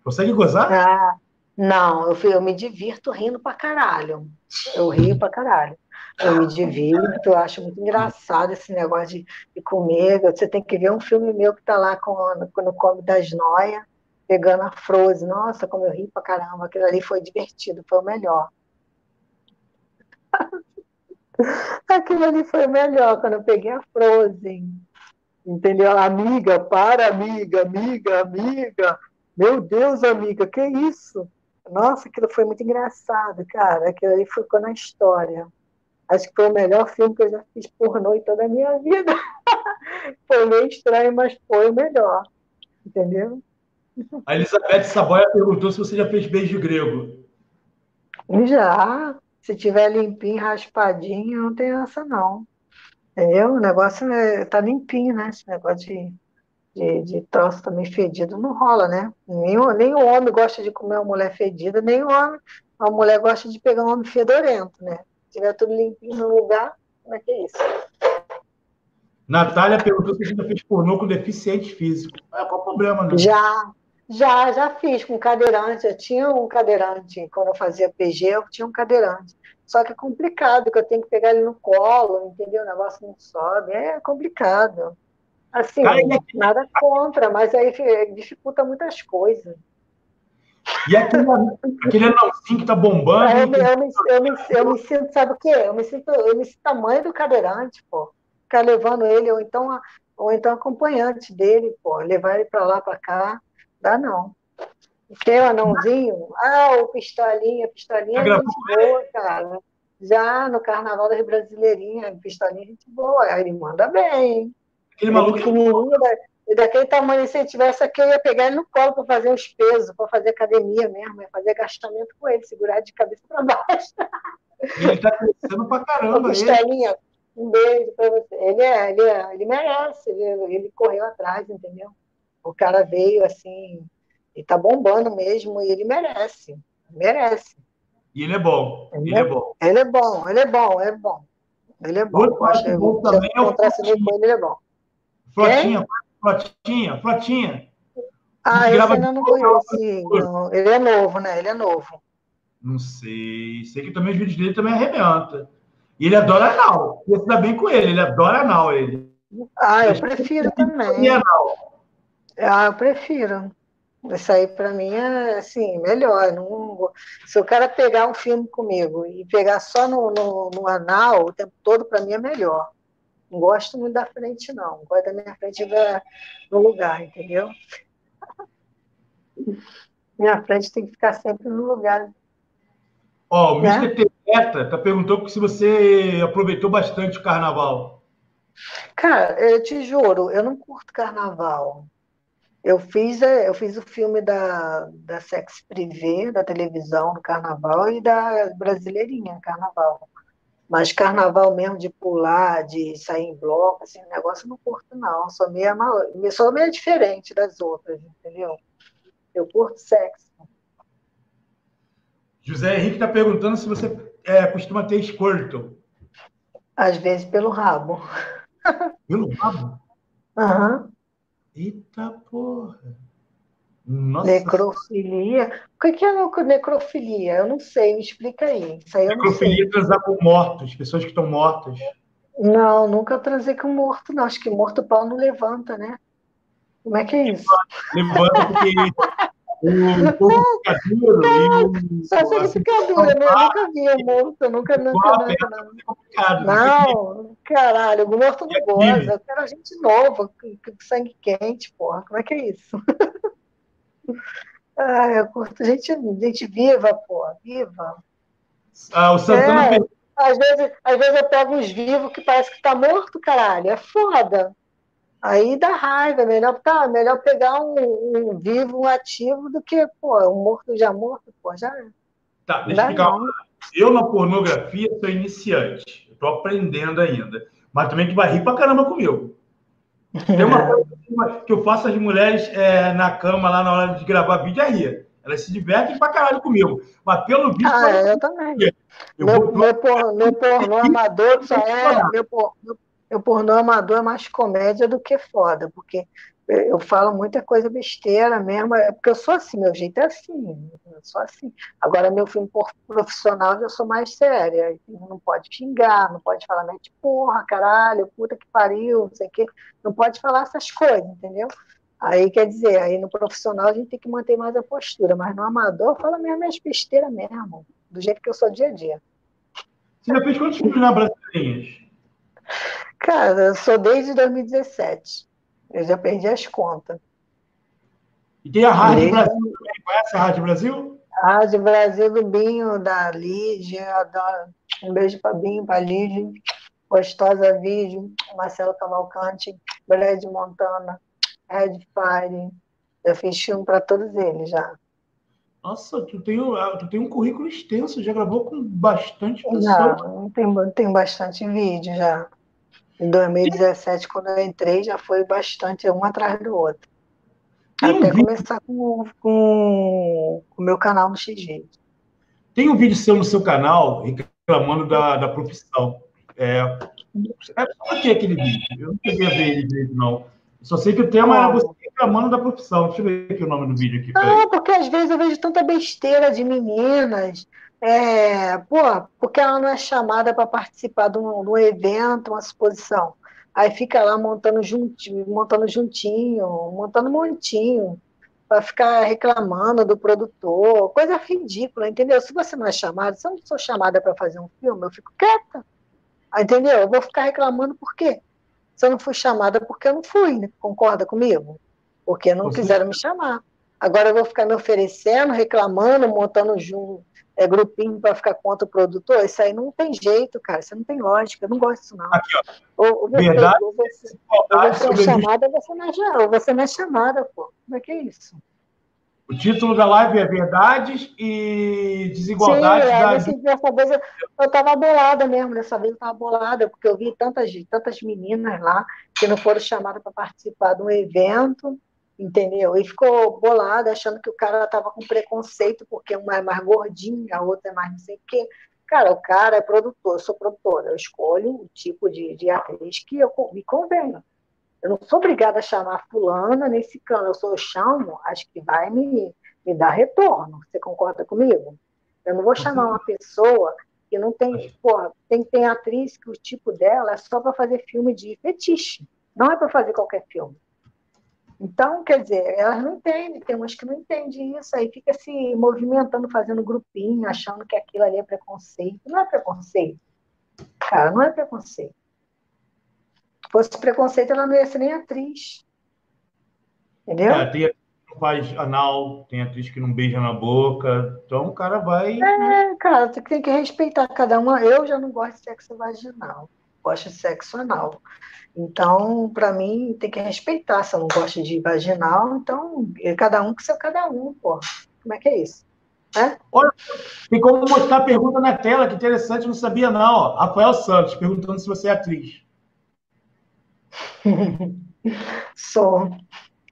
Consegue gozar? Ah, não, eu, eu me divirto rindo pra caralho. Eu rio pra caralho. Eu me divirto, eu acho muito engraçado esse negócio de, de comer. Você tem que ver um filme meu que tá lá com, no Come das Noias, pegando a Frozen. Nossa, como eu ri pra caramba. Aquilo ali foi divertido, foi o melhor. Aquilo ali foi melhor quando eu peguei a Frozen. Entendeu? Amiga, para, amiga, amiga, amiga. Meu Deus, amiga, que isso? Nossa, aquilo foi muito engraçado, cara. Aquilo ali ficou na história. Acho que foi o melhor filme que eu já fiz pornô em toda a minha vida. foi meio estranho, mas foi o melhor. Entendeu? A Elizabeth Saboia perguntou se você já fez beijo grego. Já. Se tiver limpinho, raspadinho, não tem essa não. Entendeu? O negócio é, tá limpinho, né? Esse negócio de, de, de troço também fedido não rola, né? Nem, nem o homem gosta de comer uma mulher fedida, nem homem, a mulher gosta de pegar um homem fedorento, né? Se tiver tudo limpinho no lugar, como é que é isso? Natália perguntou se você já fez pornô com deficiente físico. É, qual o problema, né? Já, já, já fiz com cadeirante. Eu tinha um cadeirante, quando eu fazia PG, eu tinha um cadeirante. Só que é complicado, que eu tenho que pegar ele no colo, entendeu? O negócio não sobe. É complicado. Assim, nada contra, mas aí dificulta muitas coisas. E aquele, aquele anãozinho que tá bombando. Eu, me, eu, me, eu, me, eu me sinto, sabe o quê? Eu me sinto, eu me sinto tamanho do cadeirante, pô. Ficar levando ele, ou então, ou então acompanhante dele, pô. Levar ele para lá, para cá. Dá não. É o anãozinho? Ah, o Pistolinha. Pistolinha é gente boa, cara. Já no Carnaval das Brasileirinhas, Pistolinha é gente boa. Aí ele manda bem. Aquele maluco é daquele tamanho, se ele tivesse aqui, eu ia pegar ele no colo para fazer uns pesos, para fazer academia mesmo, ia fazer gastamento com ele, segurar de cabeça para baixo. Ele tá crescendo pra caramba. Pistolinha, um beijo para você. Ele, é, ele, é, ele merece, ele, ele correu atrás, entendeu? O cara veio assim, e tá bombando mesmo, e ele merece, merece. E ele é bom, ele, ele é, é bom. Ele é bom, ele é bom, ele é bom. Ele é bom. Outro eu acho que bom também é o ele é bom. Flotinha, Flotinha, Flotinha. Ah, esse ainda não conheci. Não. Ele é novo, né? Ele é novo. Não sei. Sei que também os vídeos dele também arrebenta. E ele adora anal. E se dá bem com ele, ele adora anal, ele. Ah, eu prefiro também. Anal. Ah, eu prefiro. Isso aí para mim é assim, melhor. Não... Se o cara pegar um filme comigo e pegar só no, no, no anal o tempo todo, para mim é melhor. Não gosto muito da frente, não. Gosto da minha frente no lugar, entendeu? Minha frente tem que ficar sempre no lugar. Ó, oh, o né? Mr. Teta tá perguntando se você aproveitou bastante o carnaval. Cara, eu te juro, eu não curto carnaval. Eu fiz, é, eu fiz o filme da, da Sex Privé, da televisão, do carnaval, e da Brasileirinha, carnaval. Mas carnaval mesmo de pular, de sair em bloco, assim, negócio eu não curto, não. Sou meio, sou meio diferente das outras, entendeu? Eu curto sexo. José Henrique está perguntando se você é, costuma ter escorto. Às vezes pelo rabo. Pelo rabo? Aham. Uhum. Eita porra. Nossa. Necrofilia? O que é necrofilia? Eu não sei, me explica aí. Isso aí necrofilia é transar com mortos, pessoas que estão mortas. Não, nunca transei com morto, não. Acho que morto pau não levanta, né? Como é que é isso? Levanta porque o purificador e o. Só purificador, né? Eu nunca vi morto, nunca, nunca, nunca. Não, não caralho, o morto não goza. Eu quero gente nova, com sangue quente, porra. Como é que é isso? Ah, eu curto gente, gente viva, pô, viva. Ah, o Santana. É, às, vezes, às vezes eu pego uns vivos que parece que tá morto, caralho. É foda. Aí dá raiva, é melhor, tá, melhor pegar um, um, vivo, um ativo, do que, pô, um morto já morto, pô, já é. Tá, deixa eu explicar. Eu na pornografia sou iniciante. Tô aprendendo ainda. Mas também tu vai rir pra caramba comigo. Tem uma coisa que eu faço as mulheres é, na cama lá na hora de gravar vídeo é rir. Elas se divertem pra caralho comigo. Mas pelo vídeo. Ah, eu, eu também. Eu meu, vou... meu, por, meu pornô amador só é. Meu, por, meu, meu pornô amador é mais comédia do que foda, porque eu falo muita coisa besteira mesmo, é porque eu sou assim, meu jeito é assim, eu sou assim. Agora, meu filme profissional, eu sou mais séria, não pode xingar, não pode falar, mete porra, caralho, puta que pariu, não sei o quê, não pode falar essas coisas, entendeu? Aí, quer dizer, aí no profissional a gente tem que manter mais a postura, mas no amador, fala mesmo as besteiras mesmo, do jeito que eu sou dia a dia. Você já fez quantos filmes na Brasileirinhas? Cara, eu sou desde 2017. Eu já perdi as contas. E tem a Rádio Brasil. Conhece a Rádio Brasil? A Rádio Brasil do Binho, da Lídia. Um beijo para Binho, para Lídia. Gostosa Vídeo, Marcelo Cavalcante, Brad Montana, Red Fire. Eu fiz filme para todos eles já. Nossa, tu tem, tu tem um currículo extenso, já gravou com bastante pessoas. Já, tem, tem bastante vídeo já. Em 2017, quando eu entrei, já foi bastante, um atrás do outro. Tem Até um começar com, com o meu canal no XG. Tem um vídeo seu no seu canal reclamando da, da profissão. É, é só que aquele vídeo. Eu não cheguei a ver ele direito, não. Só sei que o tema era você reclamando da profissão. Deixa eu ver aqui o nome do vídeo aqui. Não, porque às vezes eu vejo tanta besteira de meninas é, pô, porque ela não é chamada para participar de um, de um, evento, uma exposição. Aí fica lá montando juntinho, montando juntinho, montando montinho, para ficar reclamando do produtor, coisa ridícula, entendeu? Se você não é chamada, se eu não sou chamada para fazer um filme, eu fico quieta, entendeu? Eu vou ficar reclamando por quê? Se eu não fui chamada, porque eu não fui, né? concorda comigo? Porque não você... quiseram me chamar. Agora eu vou ficar me oferecendo, reclamando, montando junto, é, grupinho para ficar contra o produtor. Isso aí não tem jeito, cara. Isso não tem lógica. Eu não gosto disso, não. Aqui, ó. Ou, ou você, Verdade, ou você, ou você é chamada, ou você não é, ou você não é chamada, pô. Como é que é isso? O título da live é Verdades e Desigualdades. Sim, é, da... dessa vez eu, eu tava bolada mesmo, dessa vez eu estava bolada, porque eu vi tantas, tantas meninas lá que não foram chamadas para participar de um evento, entendeu? E ficou bolada, achando que o cara estava com preconceito, porque uma é mais gordinha, a outra é mais não sei o quê. Cara, o cara é produtor, eu sou produtora, eu escolho o tipo de, de atriz que eu me convenho. Eu não sou obrigada a chamar fulana nesse cano, eu sou eu chamo, acho que vai me, me dar retorno. Você concorda comigo? Eu não vou chamar uma pessoa que não tem, porra, tem, tem atriz que o tipo dela é só para fazer filme de fetiche, não é para fazer qualquer filme. Então, quer dizer, elas não entendem, tem umas que não entendem isso, aí fica se movimentando, fazendo grupinho, achando que aquilo ali é preconceito. Não é preconceito. Cara, não é preconceito fosse preconceito, ela não ia ser nem atriz. Entendeu? É, tem atriz que não faz anal, tem atriz que não beija na boca. Então o cara vai. É, cara, você tem que respeitar cada uma. Eu já não gosto de sexo vaginal, gosto de sexo anal. Então, para mim, tem que respeitar. Se eu não gosto de vaginal, então cada um que seu cada um, pô. Como é que é isso? É? Olha, tem como mostrar a pergunta na tela, que interessante, não sabia não. Ó. Rafael Santos perguntando se você é atriz. sou.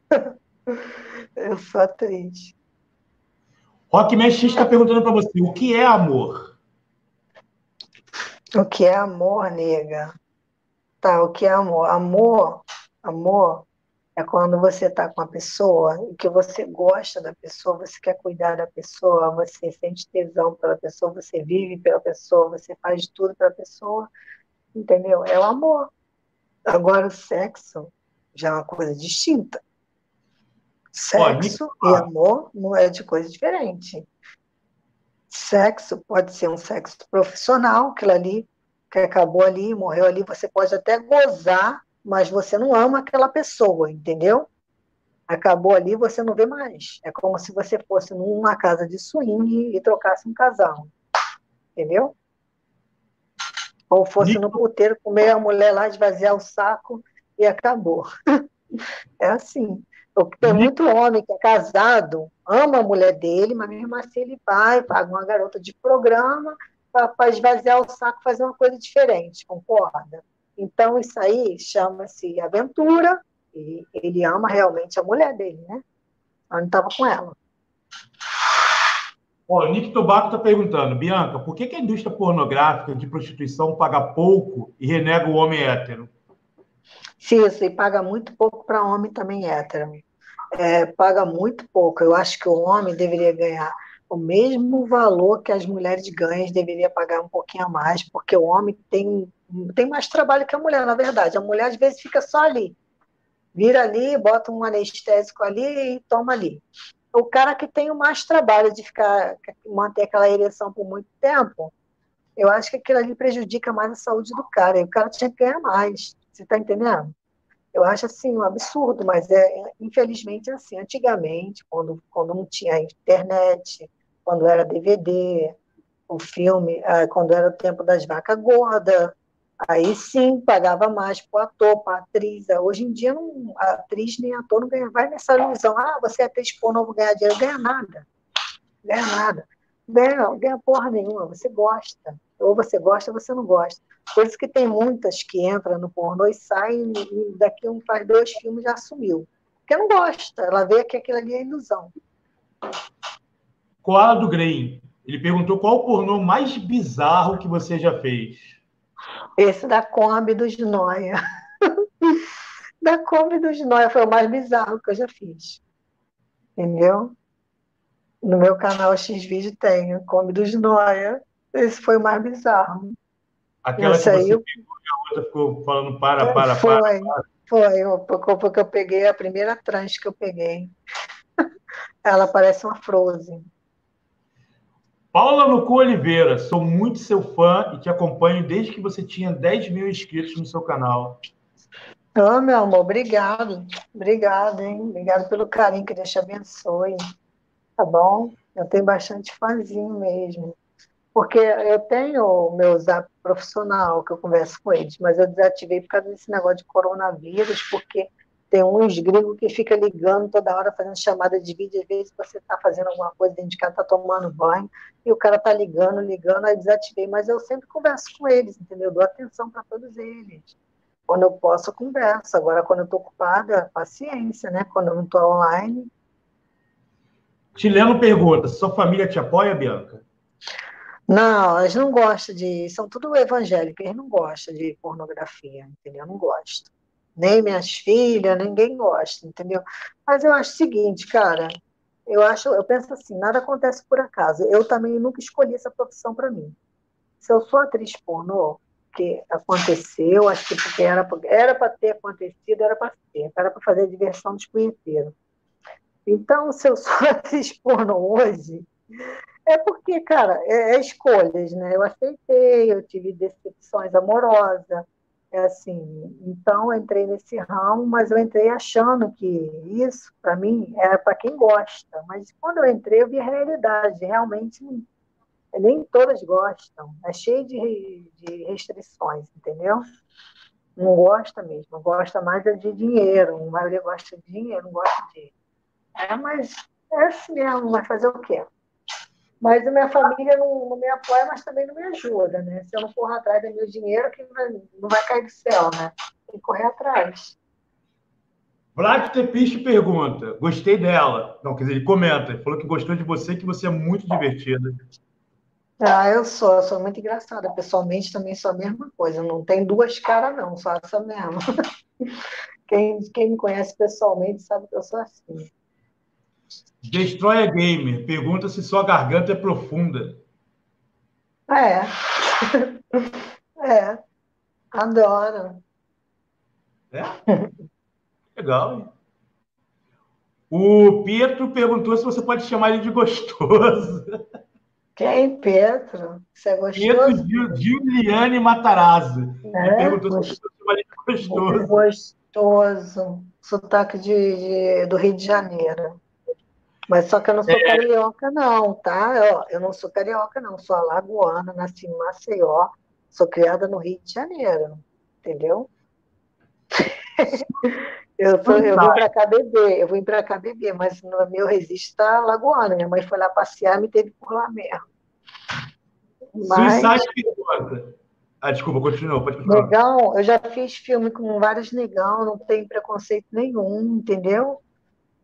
Eu sou atriz. Rock X está perguntando para você: o que é amor? O que é amor, nega? Tá, o que é amor? Amor, amor é quando você está com a pessoa e que você gosta da pessoa, você quer cuidar da pessoa, você sente tesão pela pessoa, você vive pela pessoa, você faz tudo pela pessoa, entendeu? É o amor. Agora, o sexo já é uma coisa distinta. Sexo e amor não é de coisa diferente. Sexo pode ser um sexo profissional, aquilo ali que acabou ali, morreu ali, você pode até gozar, mas você não ama aquela pessoa, entendeu? Acabou ali, você não vê mais. É como se você fosse numa casa de swing e trocasse um casal. Entendeu? Ou fosse no puteiro comer a mulher lá, esvaziar o saco e acabou. É assim. Tem muito homem que é casado, ama a mulher dele, mas mesmo assim ele vai, paga uma garota de programa para esvaziar o saco fazer uma coisa diferente, concorda? Então, isso aí chama-se aventura, e ele ama realmente a mulher dele, né? Ele estava com ela. Ó, o Nick Tobaco está perguntando, Bianca, por que, que, a indústria pornográfica de prostituição paga pouco e renega o homem hétero? Isso, e paga muito pouco para homem também hétero. É, paga muito pouco. Eu acho que o homem deveria ganhar o mesmo valor que as mulheres ganham, deveria pagar um pouquinho a mais, porque o homem tem, tem mais trabalho que a mulher, na verdade. A mulher, às vezes, fica só ali. Vira ali, bota um anestésico ali e toma ali o cara que tem o mais trabalho de ficar manter aquela ereção por muito tempo, eu acho que aquilo ali prejudica mais a saúde do cara. E o cara tinha que ganhar mais. Você está entendendo? Eu acho assim um absurdo, mas é infelizmente é assim. Antigamente, quando, quando não tinha internet, quando era DVD, o filme, ah, quando era o tempo das vacas gordas, Aí sim, pagava mais para o ator, para a atriz. Hoje em dia, não, a atriz nem ator não ganha. Vai nessa ilusão. Ah, você é atriz pornô, não vou ganhar dinheiro. Ganha nada. Ganha nada. Ganha, ganha porra nenhuma. Você gosta. Ou você gosta ou você não gosta. Por isso que tem muitas que entram no pornô e saem e daqui um faz dois filmes já sumiu. Porque não gosta. Ela vê que aquilo ali é ilusão. Koala do Grey. Ele perguntou qual o pornô mais bizarro que você já fez. Esse da Kombi dos Noia. da Kombi dos Noia foi o mais bizarro que eu já fiz. Entendeu? No meu canal X-Vídeo tem o Kombi dos Noia. Esse foi o mais bizarro. Aquela Esse que você eu... pegou e a outra ficou falando para, para, foi, para. para. Foi, porque eu peguei a primeira tranche que eu peguei. Ela parece uma Frozen. Paula Lucu Oliveira, sou muito seu fã e te acompanho desde que você tinha 10 mil inscritos no seu canal. Ô, meu amor, obrigado. Obrigado, hein? Obrigado pelo carinho, que Deus te abençoe. Tá bom? Eu tenho bastante fãzinho mesmo. Porque eu tenho o meu zap profissional, que eu converso com eles, mas eu desativei por causa desse negócio de coronavírus, porque tem uns gringos que fica ligando toda hora, fazendo chamada de vídeo, às vezes você está fazendo alguma coisa dentro de casa, está tomando banho, e o cara está ligando, ligando, aí desativei, mas eu sempre converso com eles, entendeu? Eu dou atenção para todos eles. Quando eu posso, eu converso. Agora, quando eu estou ocupada, paciência, né? Quando eu não estou online. Tileno pergunta: sua família te apoia, Bianca? Não, elas não gostam de. São tudo evangélicas, eles não gostam de pornografia, entendeu? Não gosto. Nem minhas filhas, ninguém gosta, entendeu? Mas eu acho o seguinte, cara, eu acho, eu penso assim, nada acontece por acaso. Eu também nunca escolhi essa profissão para mim. Se eu sou atriz pornô, que aconteceu, acho que porque era era para ter acontecido, era para ser, era para fazer a diversão dos punheteiros. Então, se eu sou atriz pornô hoje, é porque, cara, é, é, escolhas, né? Eu aceitei, eu tive decepções amorosas, é assim. Então, eu entrei nesse ramo, mas eu entrei achando que isso, para mim, era para quem gosta. Mas quando eu entrei, eu vi a realidade. Realmente, nem todas gostam. É cheio de, de restrições, entendeu? Não gosta mesmo. Gosta mais de dinheiro. A maioria gosta de dinheiro, não gosta de. É, mas é assim mesmo. Vai fazer o quê? Mas a minha família não, não, me apoia, mas também não me ajuda, né? Se eu não correr atrás do meu dinheiro, que não vai cair do céu, né? Tem que correr atrás. Vlad Tepiche pergunta, gostei dela. Não, quer dizer, ele comenta, ele falou que gostou de você, que você é muito divertida. Ah, eu sou, eu sou muito engraçada. Pessoalmente também sou a mesma coisa. Não tem duas caras, não, só essa mesma. Quem, quem me conhece pessoalmente sabe que eu sou assim. Destroyer Gamer pergunta se sua garganta é profunda. É. É. Adoro. É? Legal, hein? O Pietro perguntou se você pode chamar ele de gostoso. Quem, Pietro? Você é gostoso? Pietro Giuliane Matarazzo. É, ele perguntou se você pode chamar ele de gostoso. Gostoso. Sotaque de, de, do Rio de Janeiro. Mas só que eu não sou é. carioca, não, tá? Eu, eu não sou carioca, não. Sou alagoana, nasci em Maceió, sou criada no Rio de Janeiro, entendeu? eu, sou, eu vim para cá beber, eu vim para cá beber, mas no meu registro está alagoana. Minha mãe foi lá passear, me teve por lá mesmo. Mas... Suicide. Ah, desculpa, continua, pode continuar. Negão, eu já fiz filme com vários negão, não tem preconceito nenhum, entendeu?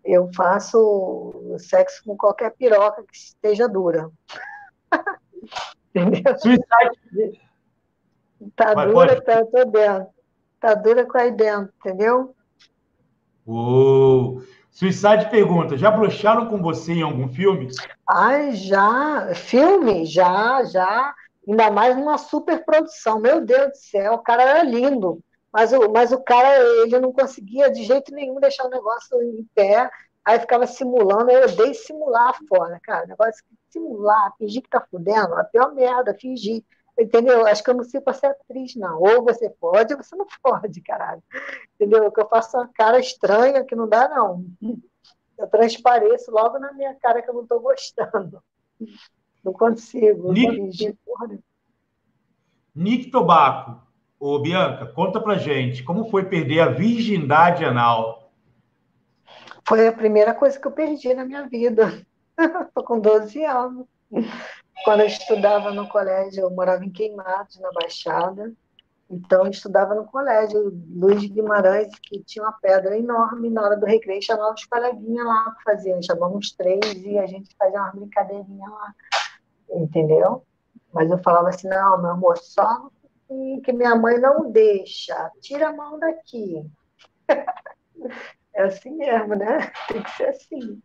Eu faço sexo com qualquer piroca que esteja dura. Entendeu? Suicide. Tá Mas dura, pode... tá, tô dentro. Tá dura com aí dentro, entendeu? Uou. Suicide pergunta: já broxaram com você em algum filme? Ai, já. Filme? Já, já. Ainda mais numa super produção. Meu Deus do céu, o cara era lindo. Mas o, mas o cara, ele não conseguia de jeito nenhum deixar o negócio em pé, aí ficava simulando, eu odeio simular fora, cara, negócio de simular, fingir que tá fudendo, a pior merda, fingir, entendeu? Acho que eu não sei para ser atriz, não, ou você pode ou você não pode, caralho, entendeu? Que eu faço uma cara estranha que não dá, não, eu transpareço logo na minha cara que eu não tô gostando, não consigo, Nick, não Nick Tobaco, Ô, Bianca, conta pra gente, como foi perder a virgindade anal? Foi a primeira coisa que eu perdi na minha vida. Estou com 12 anos. Quando eu estudava no colégio, eu morava em Queimados, na Baixada. Então, eu estudava no colégio Luiz Guimarães, que tinha uma pedra enorme. Na hora do recreio, chamava os coleguinhas lá que faziam. Chamamos três e a gente fazia uma brincadeirinha lá. Entendeu? Mas eu falava assim: não, meu amor, só que minha mãe não deixa. Tira a mão daqui. É assim mesmo, né? Tem que ser assim.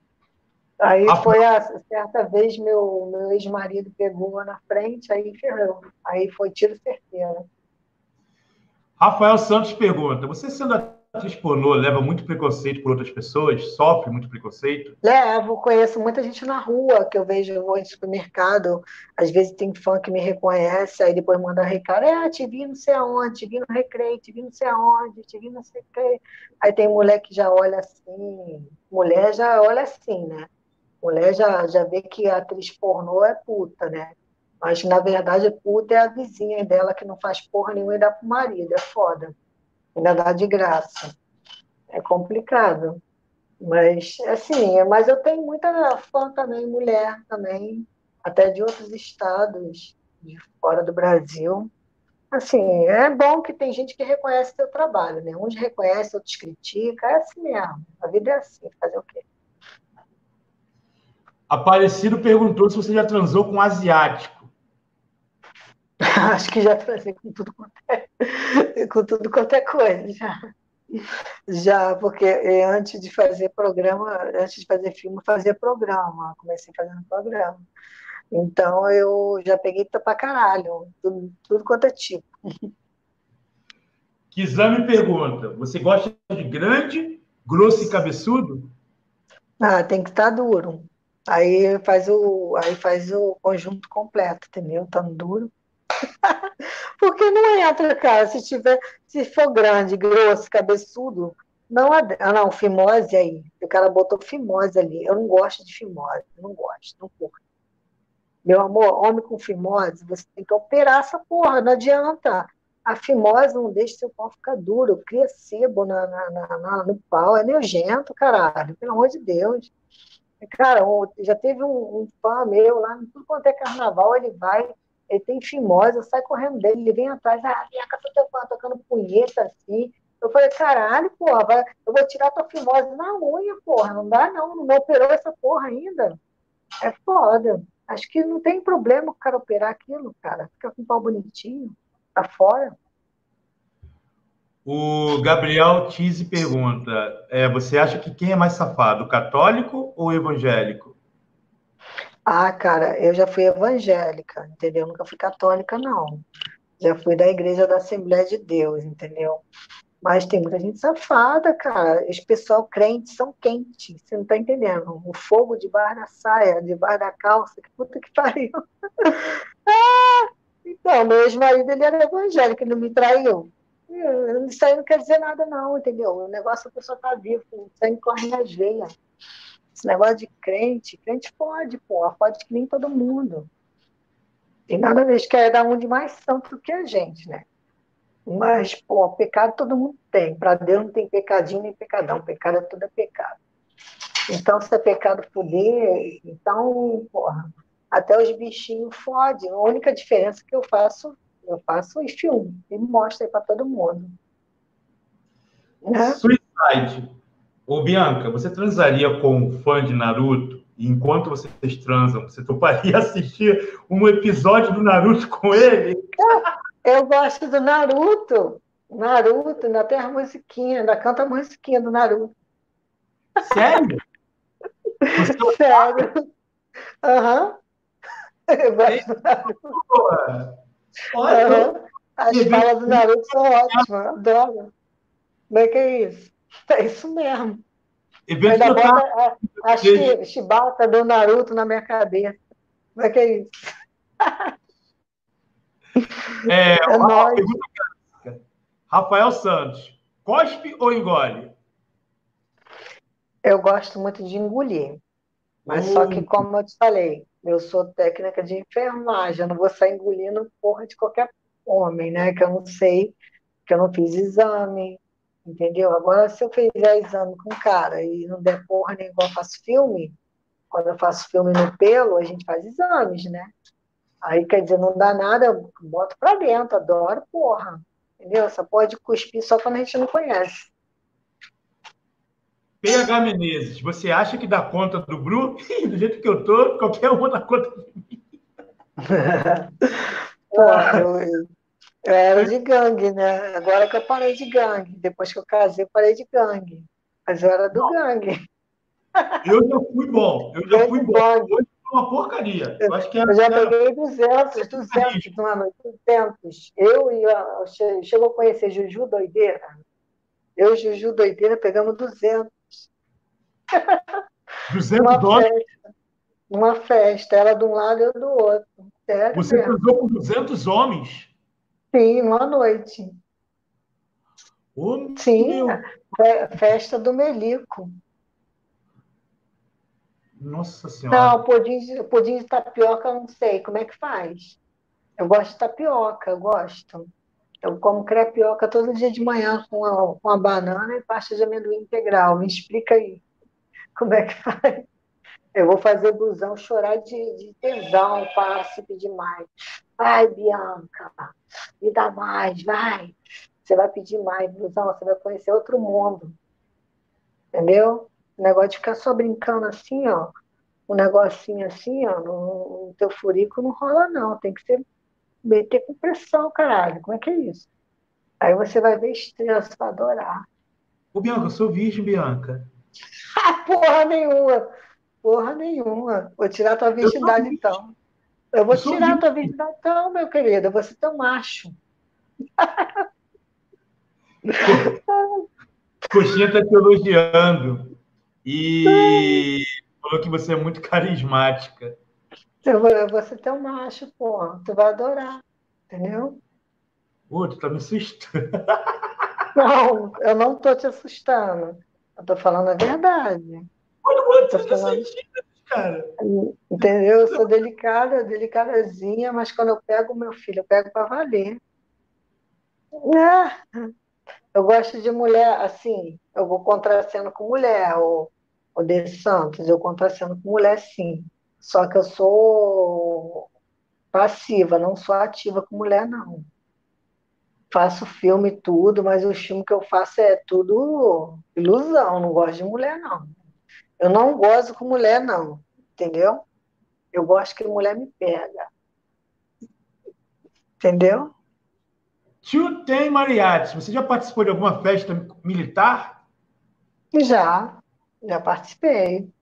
Aí foi a certa vez meu, meu ex-marido pegou na frente, aí ferrou. Aí foi tiro certeiro. Rafael Santos pergunta: você sendo atriz pornô leva muito preconceito por outras pessoas? Sofre muito preconceito? Levo, conheço muita gente na rua que eu vejo, vou em supermercado, às vezes tem fã que me reconhece, aí depois manda recado, é, te vi não sei aonde, te vi no recreio, te vi não sei aonde, te vi não sei o que. Aí tem mulher que já olha assim, mulher já olha assim, né? Mulher já, já vê que a atriz pornô é puta, né? Mas, na verdade, puta é a vizinha dela que não faz porra nenhuma e dá pro marido, é foda ainda dá de graça. É complicado. Mas, assim, mas eu tenho muita fã também, mulher também, até de outros estados, de fora do Brasil. Assim, é bom que tem gente que reconhece seu trabalho, né? Uns reconhecem, outros criticam, é assim mesmo. A vida é assim, fazer o quê? Aparecido perguntou se você já transou com um asiático. Acho que já trazei com tudo quanto é, com tudo quanto é coisa, já. Já, porque antes de fazer programa, antes de fazer filme, fazia programa. Comecei fazendo programa. Então eu já peguei pra caralho, tudo, tudo quanto é tipo. Kizami pergunta: você gosta de grande, grosso e cabeçudo? Ah, tem que estar tá duro. Aí faz o, aí faz o conjunto completo, entendeu? Tão duro. Porque não entra, cara. Se tiver, se for grande, grosso, cabeçudo, não Ah, não, fimose aí. O cara botou fimose ali. Eu não gosto de fimose, não gosto, não curto. Meu amor, homem com fimose, você tem que operar essa porra, não adianta. A fimose não deixa seu pau ficar duro, cria sebo na, na, na, no pau, é nojento, caralho, pelo amor de Deus. Cara, já teve um, um fã meu lá, tudo quanto é carnaval, ele vai, ele tem fimose, eu saio correndo dele, ele vem atrás, ah, minha casa tá tocando punheta assim. Eu falei, caralho, porra, eu vou tirar tua fimose na unha, porra, não dá não, não operou essa porra ainda. É foda. Acho que não tem problema o cara operar aquilo, cara. Fica com o pau bonitinho, tá fora. O Gabriel Tise pergunta: é, você acha que quem é mais safado, católico ou evangélico? Ah, cara, eu já fui evangélica, entendeu? Nunca fui católica, não. Já fui da Igreja da Assembleia de Deus, entendeu? Mas tem muita gente safada, cara. Os pessoal crentes são quentes, você não tá entendendo. O fogo debaixo da saia, debaixo da calça, que puta que pariu. ah, então, meu ex-marido, ele era evangélico, ele não me traiu. Isso aí não quer dizer nada, não, entendeu? O negócio é a pessoa tá viva, o sangue corre nas veias. Esse negócio de crente, crente pode, pô, pode que nem todo mundo. Tem nada a ver, que é dar um de mais santo que a gente, né? Mas, pô, pecado todo mundo tem. Para Deus não tem pecadinho nem pecadão. Pecado é tudo é pecado. Então, se é pecado poder, então, porra, até os bichinhos fodem. A única diferença que eu faço, eu faço em filme e mostro aí para todo mundo. Né? Suicide. Ô, Bianca, você transaria com um fã de Naruto? E enquanto vocês transam, você toparia assistir um episódio do Naruto com ele? Eu gosto do Naruto. Naruto, ainda tem a musiquinha, ainda canta a musiquinha do Naruto. Sério? Sério. Aham. Uhum. Eu gosto do Naruto. Olha, uhum. As falas do Naruto são ótimas, adoro. Como é que é isso? É isso mesmo. Ainda bota a, a chibata do Naruto na minha cabeça. Como é que é isso? É, é uma pergunta Rafael Santos, cospe ou engole? Eu gosto muito de engolir. Mas só que, hum. como eu te falei, eu sou técnica de enfermagem, eu não vou sair engolindo porra de qualquer homem, né? Que eu não sei, que eu não fiz exame, entendeu? Agora, se eu fizer exame com cara e não der porra nem igual eu faço filme, quando eu faço filme no pelo, a gente faz exames, né? Aí, quer dizer, não dá nada, eu boto pra dentro, adoro porra, entendeu? Essa porra de cuspir só quando a gente não conhece. PH Menezes, você acha que dá conta do Bru? do jeito que eu tô, qualquer um dá conta de mim. porra, eu, eu era de gangue, né? Agora que eu parei de gangue. Depois que eu casei, eu parei de gangue. Mas eu era do Não. gangue. Eu já fui bom. Eu já eu fui bom. Hoje foi uma porcaria. Eu, acho que era, eu já peguei 200, 200, mano, 200. Eu e a, chegou a conhecer Juju Doideira? Eu e Juju doideira pegamos 200. 200 uma dólares? Festa. Uma festa, ela de um lado e eu do outro. Sério Você cruzou com 200 homens? Sim, numa noite. Oh, Sim, festa do Melico. Nossa Senhora. Não, pudim, pudim de tapioca eu não sei. Como é que faz? Eu gosto de tapioca, eu gosto. Eu como crepioca todo dia de manhã com uma, com uma banana e pasta de amendoim integral. Me explica aí. Como é que faz? Eu vou fazer busão chorar de, de tesão para se pedir mais. Vai, Bianca, me dá mais, vai. Você vai pedir mais, busão, você vai conhecer outro mundo. Entendeu? O negócio de ficar só brincando assim, ó. Um negocinho assim, ó, no, no teu furico não rola, não. Tem que ser meter com pressão, caralho. Como é que é isso? Aí você vai ver estrela, você vai adorar. Ô, Bianca, eu sou virgem, Bianca. porra nenhuma. Porra nenhuma. Vou tirar tua virgindade, então. Eu vou eu tirar tua virgindade, então, meu querido. Eu vou ser teu macho. Coxinha tá te elogiando. E falou que você é muito carismática. Eu vou, eu vou ser teu macho, pô. Tu vai adorar. Entendeu? Pô, tu tá me assustando. Não, eu não tô te assustando. Eu tô falando a verdade. Olha quanto você falando... cara. Entendeu? Eu sou delicada, delicadazinha, mas quando eu pego meu filho, eu pego para valer. É. Eu gosto de mulher, assim, eu vou contracendo com mulher, o, o De Santos, eu contracendo com mulher, sim. Só que eu sou passiva, não sou ativa com mulher, não faço filme tudo, mas o filme que eu faço é tudo ilusão, não gosto de mulher, não. Eu não gosto com mulher, não, entendeu? Eu gosto que mulher me pega. Entendeu? Tio tem mariachi. Você já participou de alguma festa militar? Já, já participei.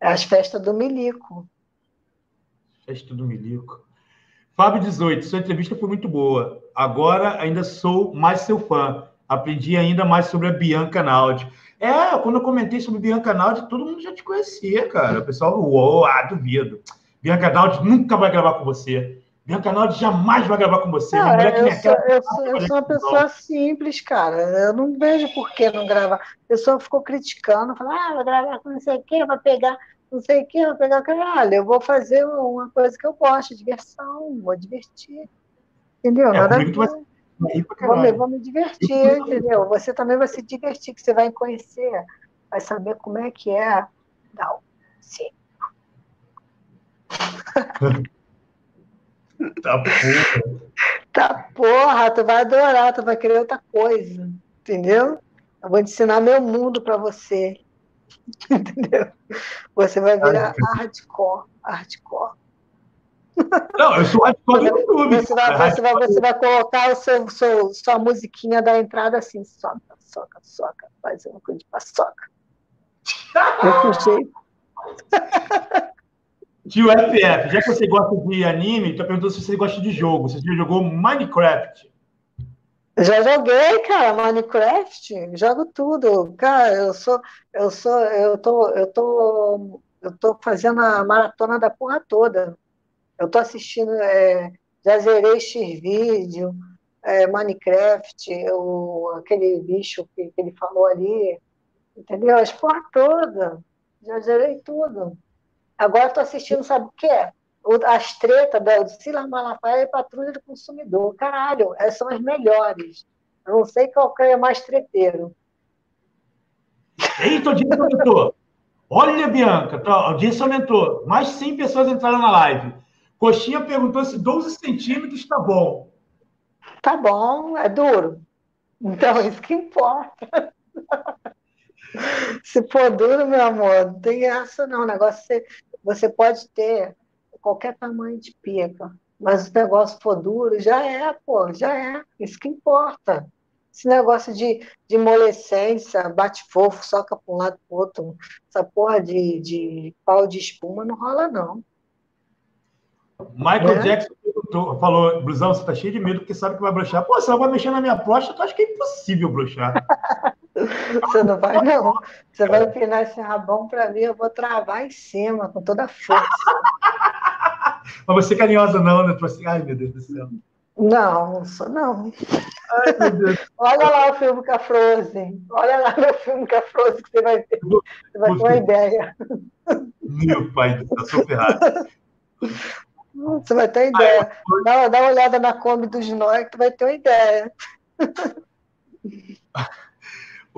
As festas do Milico. Festa do Milico. Fábio 18, sua entrevista foi muito boa. Agora ainda sou mais seu fã. Aprendi ainda mais sobre a Bianca Naldi. É, quando eu comentei sobre Bianca Naldi, todo mundo já te conhecia, cara. O pessoal, uou, ah, duvido. Bianca Naldi nunca vai gravar com você. Bianca Naldi jamais vai gravar com você. Não, eu, sou, eu, sou, eu sou uma pessoa simples, cara. Eu não vejo por que não gravar. A pessoa ficou criticando, falando, ah, vai gravar com não sei o quê, vai pegar não sei o que, vou pegar caralho, eu vou fazer uma coisa que eu gosto, diversão, vou divertir. Entendeu? É, Nada. Vou me, vou me divertir, entendeu? Você também vai se divertir, que você vai conhecer, vai saber como é que é dar o sim. tá porra. Tá porra, tu vai adorar, tu vai querer outra coisa, entendeu? Eu vou ensinar meu mundo para você. Entendeu? Você vai virar hardcore. Hardcore. Não, eu sou hardcore do YouTube. Você vai, você vai, você vai colocar o seu, seu, sua musiquinha da entrada assim, soca, soca, soca, faz uma coisa de paçoca. Desse jeito. Tio FF, já que você gosta de anime, tô perguntando se você gosta de jogo. Você já jogou Minecraft? Já joguei, cara, Minecraft, jogo tudo. Cara, eu sou, eu sou, eu tô, eu tô, eu tô fazendo a maratona da porra toda. Eu tô assistindo, é, já zerei X-Vídeo, é, Minecraft, eu, aquele bicho que, que ele falou ali, entendeu? As porra toda. Já zerei tudo. Agora tô assistindo, sabe o quê? as tretas do Silas Malafaia e Patrulha do Consumidor. Caralho, essas são as melhores. Eu não sei qual é mais treteiro. Eita, audiência aumentou. Olha, Bianca, a audiência aumentou. Mais de 100 pessoas entraram na live. Coxinha perguntou se 12 centímetros está bom. Tá bom, é duro. Então, isso que importa. se for duro, meu amor, não tem essa não. O negócio você, você pode ter qualquer tamanho de pica. Mas o negócio for duro, já é, pô, já é. Isso que importa. Esse negócio de, de molescência, bate fofo, soca para um lado para o outro, essa porra de, de pau de espuma não rola, não. Michael é? Jackson falou, Brusão, você tá cheio de medo porque sabe que vai brochar. Pô, se ela vai mexer na minha próstata, eu acho que é impossível brochar. Você não vai, não. Você vai empinar esse rabão para mim, eu vou travar em cima, com toda a força. Mas você é carinhosa não, né? Assim, ai, meu Deus do céu. Não, não sou não. Ai, meu. Olha lá o filme com a Frozen. Olha lá no filme com a Frozen que você vai ter. Você vai ter uma ideia. Meu pai céu, sou ferrado. Você vai ter ideia. Dá, dá uma olhada na Kombi dos Nós que tu vai ter uma ideia.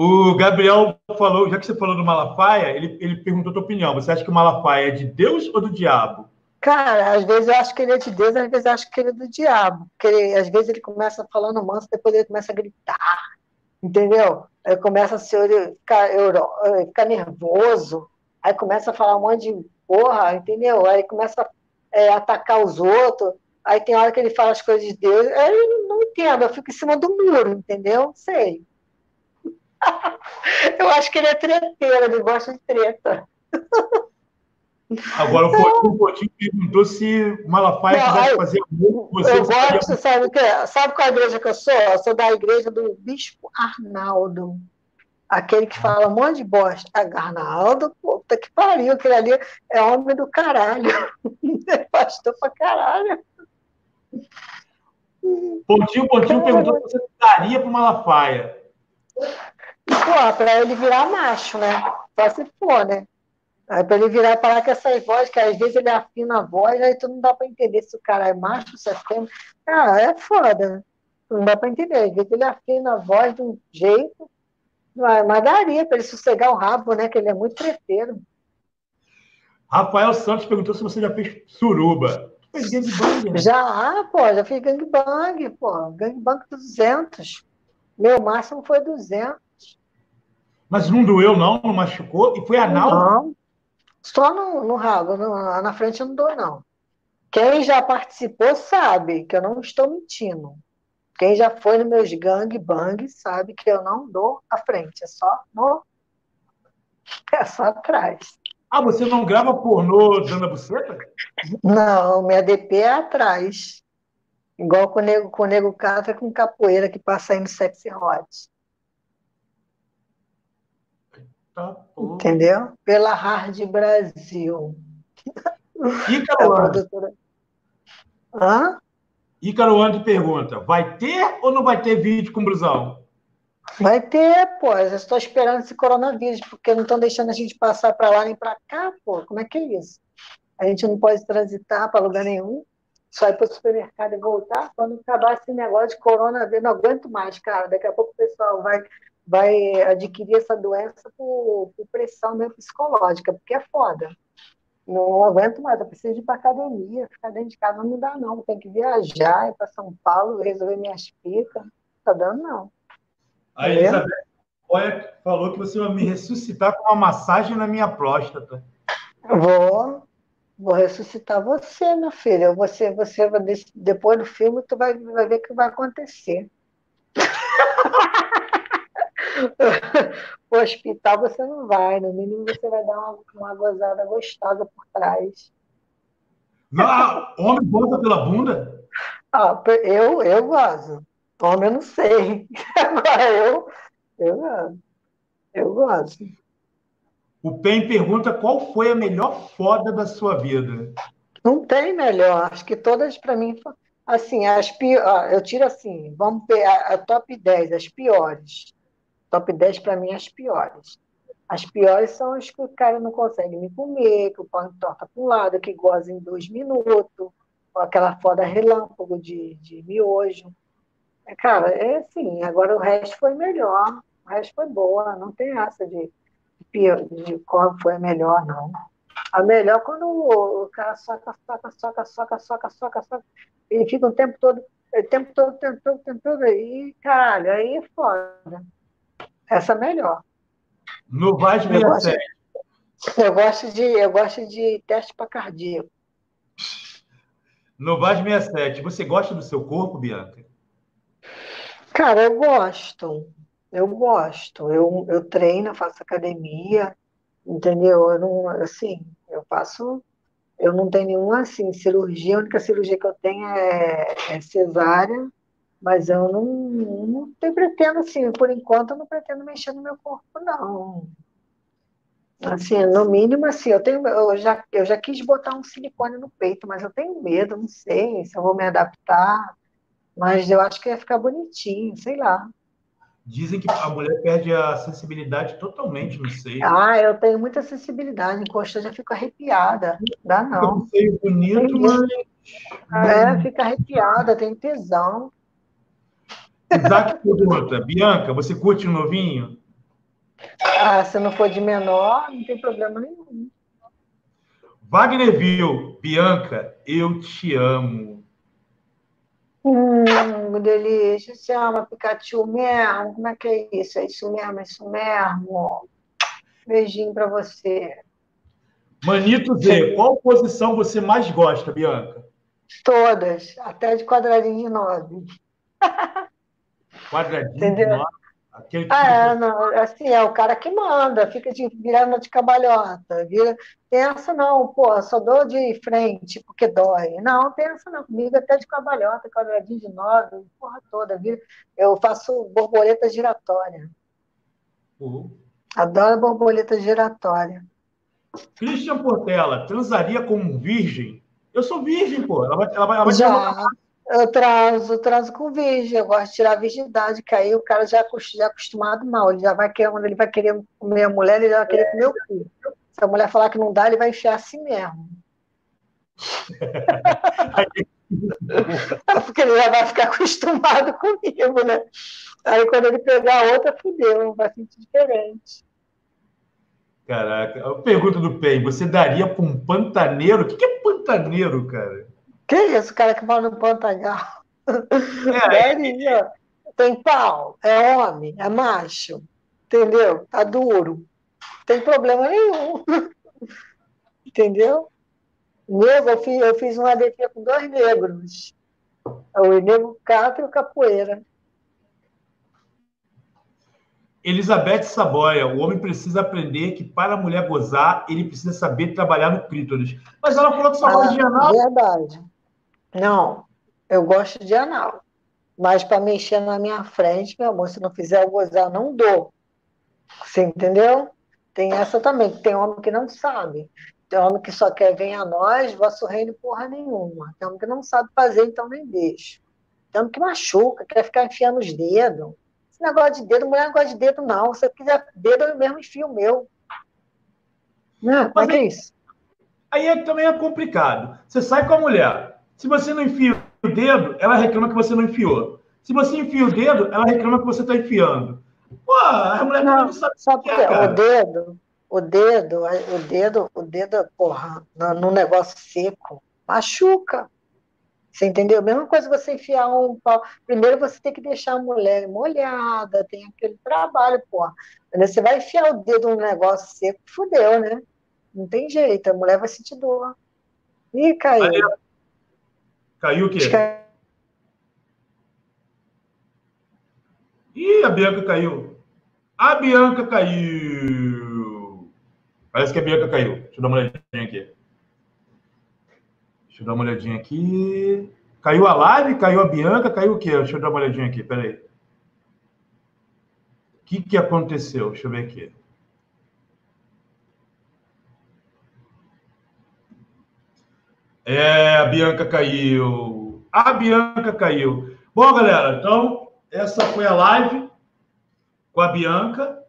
O Gabriel falou, já que você falou do Malafaia, ele, ele perguntou a tua opinião. Você acha que o Malafaia é de Deus ou do diabo? Cara, às vezes eu acho que ele é de Deus, às vezes eu acho que ele é do diabo. Porque ele, às vezes ele começa falando manso, depois ele começa a gritar, entendeu? Aí começa a se ficar, ficar nervoso, aí começa a falar um monte de porra, entendeu? Aí começa a é, atacar os outros, aí tem hora que ele fala as coisas de Deus, eu não entendo, eu fico em cima do muro, entendeu? Sei. eu acho que ele é treteiro, ele gosta de treta. Agora, o Coutinho perguntou se Malafaia não, quisesse fazer amor com você. Eu gosto, sabe? Sabe qual é a igreja que eu sou? Eu sou da igreja do Bispo Arnaldo. Aquele que fala um monte de bosta. Arnaldo, puta que pariu, aquele ali é homem do caralho. É pastor pra caralho. Pontinho, Pontinho perguntou se você daria para Malafaia. Pô, para ele virar macho, né? Só se for, né? Aí para ele virar e falar com essas vozes, que às vezes ele afina a voz, aí tu não dá para entender se o cara é macho, se é fêmea. Ah, é foda. Não dá para entender. Às vezes ele afina a voz de um jeito, mas daria para ele sossegar o rabo, né? Que ele é muito treteiro. Rafael Santos perguntou se você já fez suruba. Fez gangbang? Né? Já, pô, já fiz gangbang, pô. Gangbang 200. Meu máximo foi 200. Mas não doeu, não? Não machucou? E foi anal? Não. Só no, no rabo, no, na frente eu não dou, não. Quem já participou sabe que eu não estou mentindo. Quem já foi nos meus gangbang sabe que eu não dou a frente, é só no. É só atrás. Ah, você não grava pornô dando a buceta? Não, minha DP é atrás. Igual com o nego, com o nego cata com capoeira que passa aí no sexy hot. Tá, Entendeu? Pela Hard Brasil. Ícaro é produtora... Hã? Ícaro Andy pergunta: vai ter ou não vai ter vídeo com blusão? Vai ter, pô. Eu estou esperando esse coronavírus, porque não estão deixando a gente passar para lá nem para cá, pô. Como é que é isso? A gente não pode transitar para lugar nenhum, só ir para o supermercado e voltar. Quando acabar esse negócio de coronavírus, não aguento mais, cara. Daqui a pouco o pessoal vai, vai adquirir essa doença por, por pressão mesmo psicológica, porque é foda. Não aguento mais, eu preciso ir para academia, ficar dentro de casa não dá, não. Tem que viajar, ir para São Paulo, resolver minhas picas. Não tá dando, não. A Elizabeth Olha, falou que você vai me ressuscitar com uma massagem na minha próstata. Vou, vou ressuscitar você, minha filha. Você, você depois do filme, tu vai, vai ver o que vai acontecer. O hospital você não vai, no mínimo você vai dar uma, uma gozada gostosa por trás. Não, homem goza pela bunda? Ah, eu, eu gozo. Homem eu não sei. Agora eu, eu, eu gosto. O PEN pergunta qual foi a melhor foda da sua vida? Não tem melhor. Acho que todas para mim, assim, as piores. Eu tiro assim, vamos a, a top 10, as piores. Top 10 para mim, as piores. As piores são as que o cara não consegue me comer, que o pão torta para um lado, que goza em dois minutos, aquela foda relâmpago de, de miojo. Cara, é assim, agora o resto foi melhor, o resto foi boa, não tem essa de, de, de qual foi a melhor, não. A melhor quando o cara soca, soca, soca, soca, soca, soca, soca, ele fica o tempo todo, o tempo todo, o tempo todo, o tempo todo, e caralho, aí é foda. Essa é melhor. No Vaz 67. Eu gosto de, eu gosto de teste para cardíaco. No Vaz 67, você gosta do seu corpo, Bianca? Cara, eu gosto. Eu gosto. Eu, eu treino, faço academia, entendeu? Eu não, assim, eu faço. Eu não tenho nenhuma assim, cirurgia, a única cirurgia que eu tenho é, é cesárea, Mas eu não, não, não pretendo, assim, por enquanto, eu não pretendo mexer no meu corpo, não. Assim, no mínimo, assim, eu, tenho, eu, já, eu já quis botar um silicone no peito, mas eu tenho medo, não sei se eu vou me adaptar. Mas eu acho que ia ficar bonitinho, sei lá. Dizem que a mulher perde a sensibilidade totalmente no seio. Ah, eu tenho muita sensibilidade. Encosta, eu já fico arrepiada. Dá não. Seio bonito, mas. É, fica arrepiada, tem tesão. Isaac pergunta, Bianca, você curte um novinho? Ah, se não for de menor, não tem problema nenhum. Wagner viu, Bianca, eu te amo. Hum, delícia. Você ama Pikachu mesmo? Como é que é isso? É isso mesmo, é isso mesmo. Beijinho para você. Manito Z, qual posição você mais gosta, Bianca? Todas, até de quadradinho de nove. Quadradinho Entendeu? Aquele que... Ah, é, não, assim, é o cara que manda, fica de, virando de cabalhota, vira, pensa não, pô, só dou de frente porque dói. Não, pensa não, comigo até de cabalhota, quadradinho de nove, porra toda, vira, eu faço borboleta giratória. Uhum. Adoro borboleta giratória. Christian Portela, transaria como virgem? Eu sou virgem, pô. Ela vai, ela vai, ela vai Já. Eu transo, transo com virgem, eu gosto de tirar a virgindade, que aí o cara já, já é acostumado mal, ele já vai querer, ele vai querer comer a mulher, ele já vai querer comer o cu. Se a mulher falar que não dá, ele vai enfiar assim mesmo. Porque ele já vai ficar acostumado comigo, né? Aí quando ele pegar outra, fudeu, vai sentir diferente. Caraca, a pergunta do PEN, você daria para um pantaneiro? O que é pantaneiro, cara? Que isso, o cara que mora no Pantanal? É, é, tem pau, é homem, é macho, entendeu? Tá duro. Não tem problema nenhum. entendeu? Nego, eu fiz, eu fiz um ADP com dois negros. O negro capo e o capoeira. Elizabeth Saboia, o homem precisa aprender que para a mulher gozar, ele precisa saber trabalhar no clítoris. Mas ela falou que só ah, de anal. Verdade. Não, eu gosto de anal. Mas para mexer na minha frente, meu amor, se não fizer eu gozar, não dou. Você entendeu? Tem essa também, tem homem que não sabe. Tem homem que só quer vir a nós, vosso reino porra nenhuma. Tem homem que não sabe fazer, então nem deixa. Tem homem que machuca, quer ficar enfiando os dedos. Esse negócio de dedo, mulher não gosta de dedo, não. Se você quiser dedo, eu mesmo enfio o meu. Não, como é que é isso? Aí é, também é complicado. Você sai com a mulher, se você não enfia o dedo, ela reclama que você não enfiou. Se você enfia o dedo, ela reclama que você está enfiando. Pô, a mulher não, não sabe, sabe o que é, O dedo, o dedo, o dedo, o dedo, porra, no, negócio seco, machuca. Você entendeu? Mesma coisa você enfiar um pau. Primeiro você tem que deixar a mulher molhada, tem aquele trabalho, porra. Você vai enfiar o dedo num negócio seco, fudeu, né? Não tem jeito, a mulher vai sentir dor. Ih, caiu. Aí, Caiu o quê? Ih, a Bianca caiu. A Bianca caiu. Parece que a Bianca caiu. Deixa eu dar uma olhadinha aqui. Deixa eu dar uma olhadinha aqui. Caiu a live, caiu a Bianca, caiu o quê? Deixa eu dar uma olhadinha aqui, peraí. O que, que aconteceu? Deixa eu ver aqui. É, a Bianca caiu. A Bianca caiu. Bom, galera, então essa foi a live com a Bianca.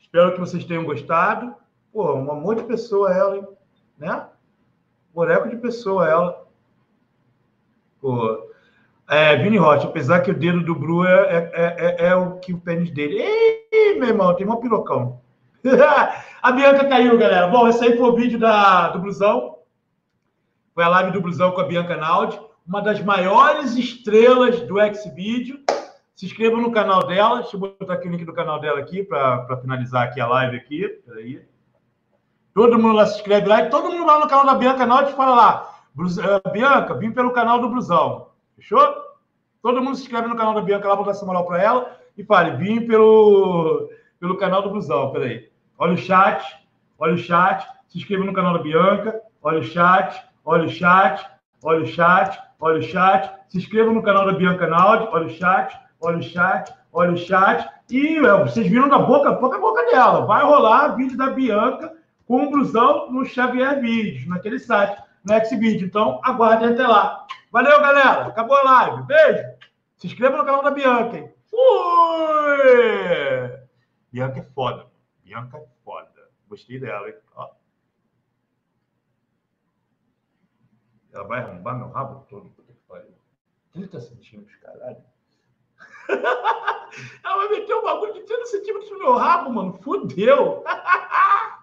Espero que vocês tenham gostado. Pô, um amor de pessoa ela, hein? né? Boneco de pessoa ela. Pô. É, Vini Rocha, apesar que o dedo do Bru é, é, é, é o que o pênis dele. Ih, meu irmão, tem um pirocão. a Bianca caiu, galera. Bom, esse aí foi o vídeo da, do blusão. Foi a live do Blusão com a Bianca Naldi, uma das maiores estrelas do X-Video. Se inscreva no canal dela. Deixa eu botar aqui o link do canal dela aqui para finalizar aqui a live aqui. Peraí. Todo mundo lá se inscreve lá e todo mundo lá no canal da Bianca Naldi fala lá. Uh, Bianca, vim pelo canal do Blusão. Fechou? Todo mundo se inscreve no canal da Bianca lá, vou dar essa moral para ela e fale, vim pelo, pelo canal do Blusão. Peraí. Olha o chat, olha o chat, se inscreva no canal da Bianca, olha o chat, olha o chat, olha o chat, olha o chat. Se inscreva no canal da Bianca Naldi, olha o chat, olha o chat, olha o chat. E é, vocês viram da boca, pouca boca dela. Vai rolar vídeo da Bianca com um blusão no Xavier Vídeos, naquele site, no Xvideo. Então, aguardem até lá. Valeu, galera. Acabou a live. Beijo. Se inscreva no canal da Bianca, hein? Fui! Bianca é foda. Bianca é foda. Gostei dela, hein? Ó. Ela vai arrombar meu rabo todo. 30 centímetros, caralho. Ela vai meter um bagulho de 30 centímetros no meu rabo, mano. Fudeu.